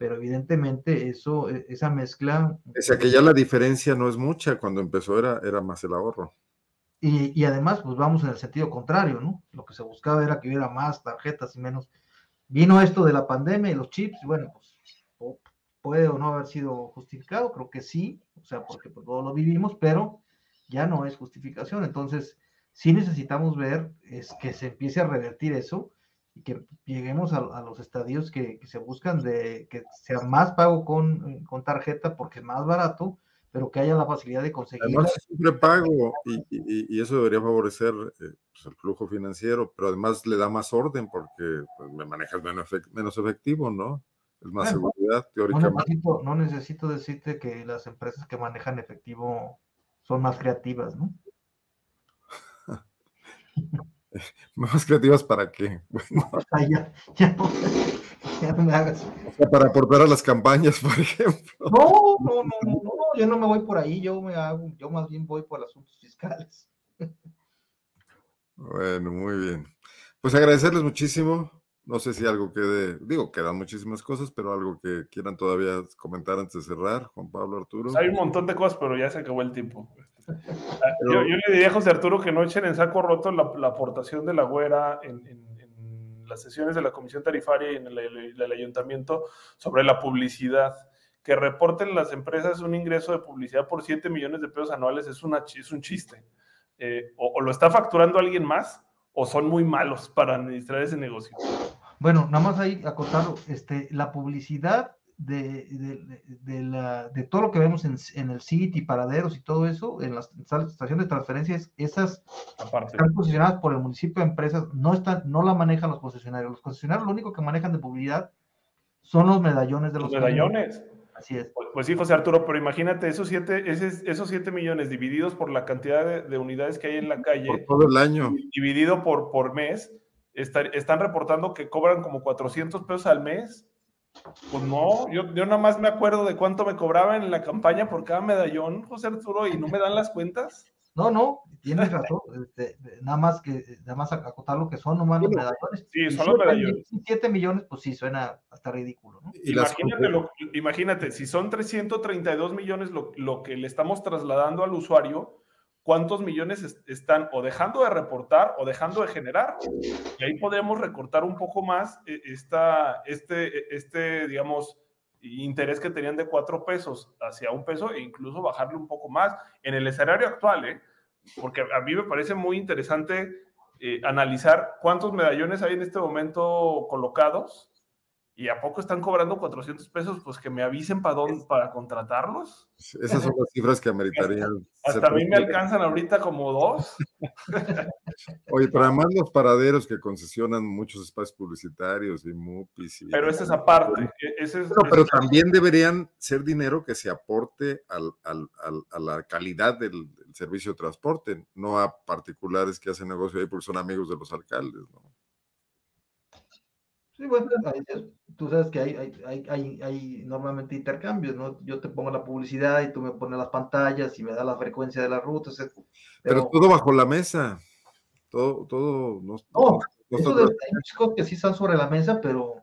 pero evidentemente eso, e, esa mezcla... sea que ya la diferencia no es mucha, cuando empezó era, era más el ahorro. Y, y, además, pues vamos en el sentido contrario, ¿no? Lo que se buscaba era que hubiera más tarjetas y menos. Vino esto de la pandemia y los chips, y bueno, pues puede o no haber sido justificado, creo que sí, o sea, porque pues, todos lo vivimos, pero ya no es justificación. Entonces, sí necesitamos ver es que se empiece a revertir eso y que lleguemos a, los estadios que, se buscan de que sea más pago con, con, tarjeta porque es más barato, pero que haya la facilidad de conseguir. Además, siempre pago y, y, eso debería favorecer eh, pues, el flujo financiero, pero además le da más orden porque pues, me manejas menos, menos efectivo, ¿no? Es más seguridad, teóricamente. no necesito decirte que las empresas que manejan efectivo son más creativas, ¿no? ¿Más creativas para qué? ya, ya, no me hagas. para aportar a las campañas, por ejemplo. No, no, no, no, no, yo no me voy por ahí, yo me hago, yo más bien voy por asuntos fiscales. Bueno, muy bien. Pues agradecerles muchísimo. No sé si algo quede, digo, quedan muchísimas cosas, pero algo que quieran todavía comentar antes de cerrar, Juan Pablo Arturo. Hay un montón de cosas, pero ya se acabó el tiempo. Ah, yo, le diría a José Arturo que no echen en saco roto la, aportación de la güera en, las sesiones de la Comisión Tarifaria y en el, ayuntamiento sobre la publicidad. Que reporten las empresas un ingreso de publicidad por 7 millones de pesos anuales es, una, es un chiste. Eh, o, lo está facturando alguien más o son muy malos para administrar ese negocio. Bueno, nada más ahí acotarlo, este, la publicidad de, la, de, todo lo que vemos en, el sitio y paraderos y todo eso, en las estaciones de transferencias, esas están posicionadas por el municipio de empresas, no, están, no la manejan los concesionarios. Los concesionarios lo único que manejan de publicidad son los medallones de los, los medallones. Así es. Pues, pues, sí, José Arturo, pero imagínate esos siete, esos siete millones divididos por la cantidad de, unidades que hay en la calle. Por todo el año. Dividido por, por mes, están reportando que cobran como 400 pesos al mes pues no, yo, yo nada más me acuerdo de cuánto me cobraban en la campaña por cada medallón, José Arturo, y no me dan las cuentas. No, no, tienes razón. Este, nada más que, nada más acotar lo que son nomás los medallones. Sí, son los medallones. 7 millones, pues sí, suena hasta ridículo, ¿no? Imagínate, imagínate, si son 332 millones lo, lo que le estamos trasladando al usuario, cuántos millones están o dejando de reportar o dejando de generar. Y ahí podemos recortar un poco más eh, esta, este, este, digamos, interés que tenían de cuatro pesos hacia un peso e incluso bajarle un poco más en el escenario actual, ¿eh? porque a mí me parece muy interesante eh, analizar cuántos medallones hay en este momento colocados ¿Y a poco están cobrando 400 pesos? Pues que me avisen para dónde, para contratarlos. Esas son las cifras que ameritarían. Hasta, a mí me alcanzan ahorita como dos. Oye, pero además los paraderos que concesionan muchos espacios publicitarios y MUPIs. pero esa es aparte. E, pero, también deberían ser dinero que se aporte al, al, a la calidad del, del, servicio de transporte, no a particulares que hacen negocio ahí porque son amigos de los alcaldes, ¿no? Sí, bueno, tú sabes que hay, hay, hay, hay, normalmente intercambios, ¿no? Yo te pongo la publicidad y tú me pones las pantallas y me da la frecuencia de las rutas. Pero, todo bajo la mesa. Todo, todo. No, no, hay muchas cosas que sí están sobre la mesa, pero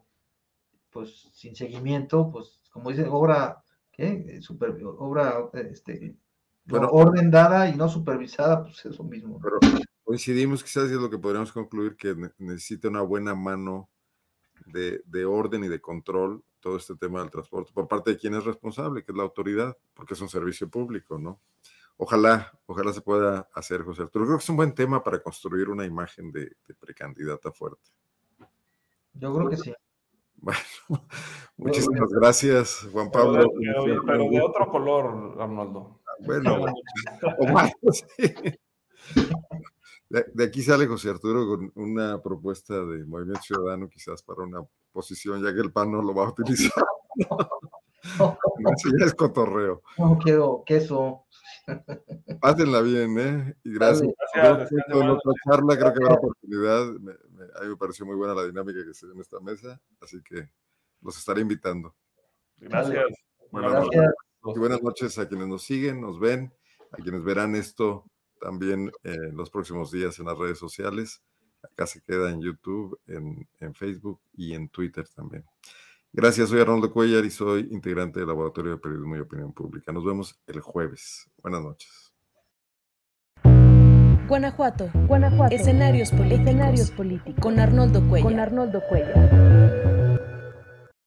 pues sin seguimiento, pues como dice, obra, ¿qué? Super, obra, este, bueno, orden dada y no supervisada, pues eso mismo. Pero coincidimos quizás es lo que podríamos concluir que necesita una buena mano de, de, orden y de control todo este tema del transporte por parte de quien es responsable, que es la autoridad, porque es un servicio público, ¿no? Ojalá, ojalá se pueda hacer, José Arturo. Creo que es un buen tema para construir una imagen de, de precandidata fuerte. Yo creo que sí. Bueno, muchísimas gracias, Juan Pablo. Pero, de otro color, Arnoldo. Bueno, de, aquí sale José Arturo con una propuesta de Movimiento Ciudadano, quizás para una posición, ya que el PAN no lo va a utilizar. ya es cotorreo. No quiero queso. Pásenla bien, ¿eh? Y gracias. gracias por otra charla, creo que habrá oportunidad. a mí me pareció muy buena la dinámica que se dio en esta mesa, así que los estaré invitando. Gracias. Buenas noches. Y buenas noches a quienes nos siguen, nos ven, a quienes verán esto también en los próximos días en las redes sociales. Acá se queda en YouTube, en, en Facebook y en Twitter también. Gracias, soy Arnoldo Cuellar y soy integrante del Laboratorio de Periodismo y Opinión Pública. Nos vemos el jueves. Buenas noches. Guanajuato. Guanajuato. Escenarios políticos. Escenarios políticos. Con Arnoldo Cuellar. Con Arnoldo Cuellar.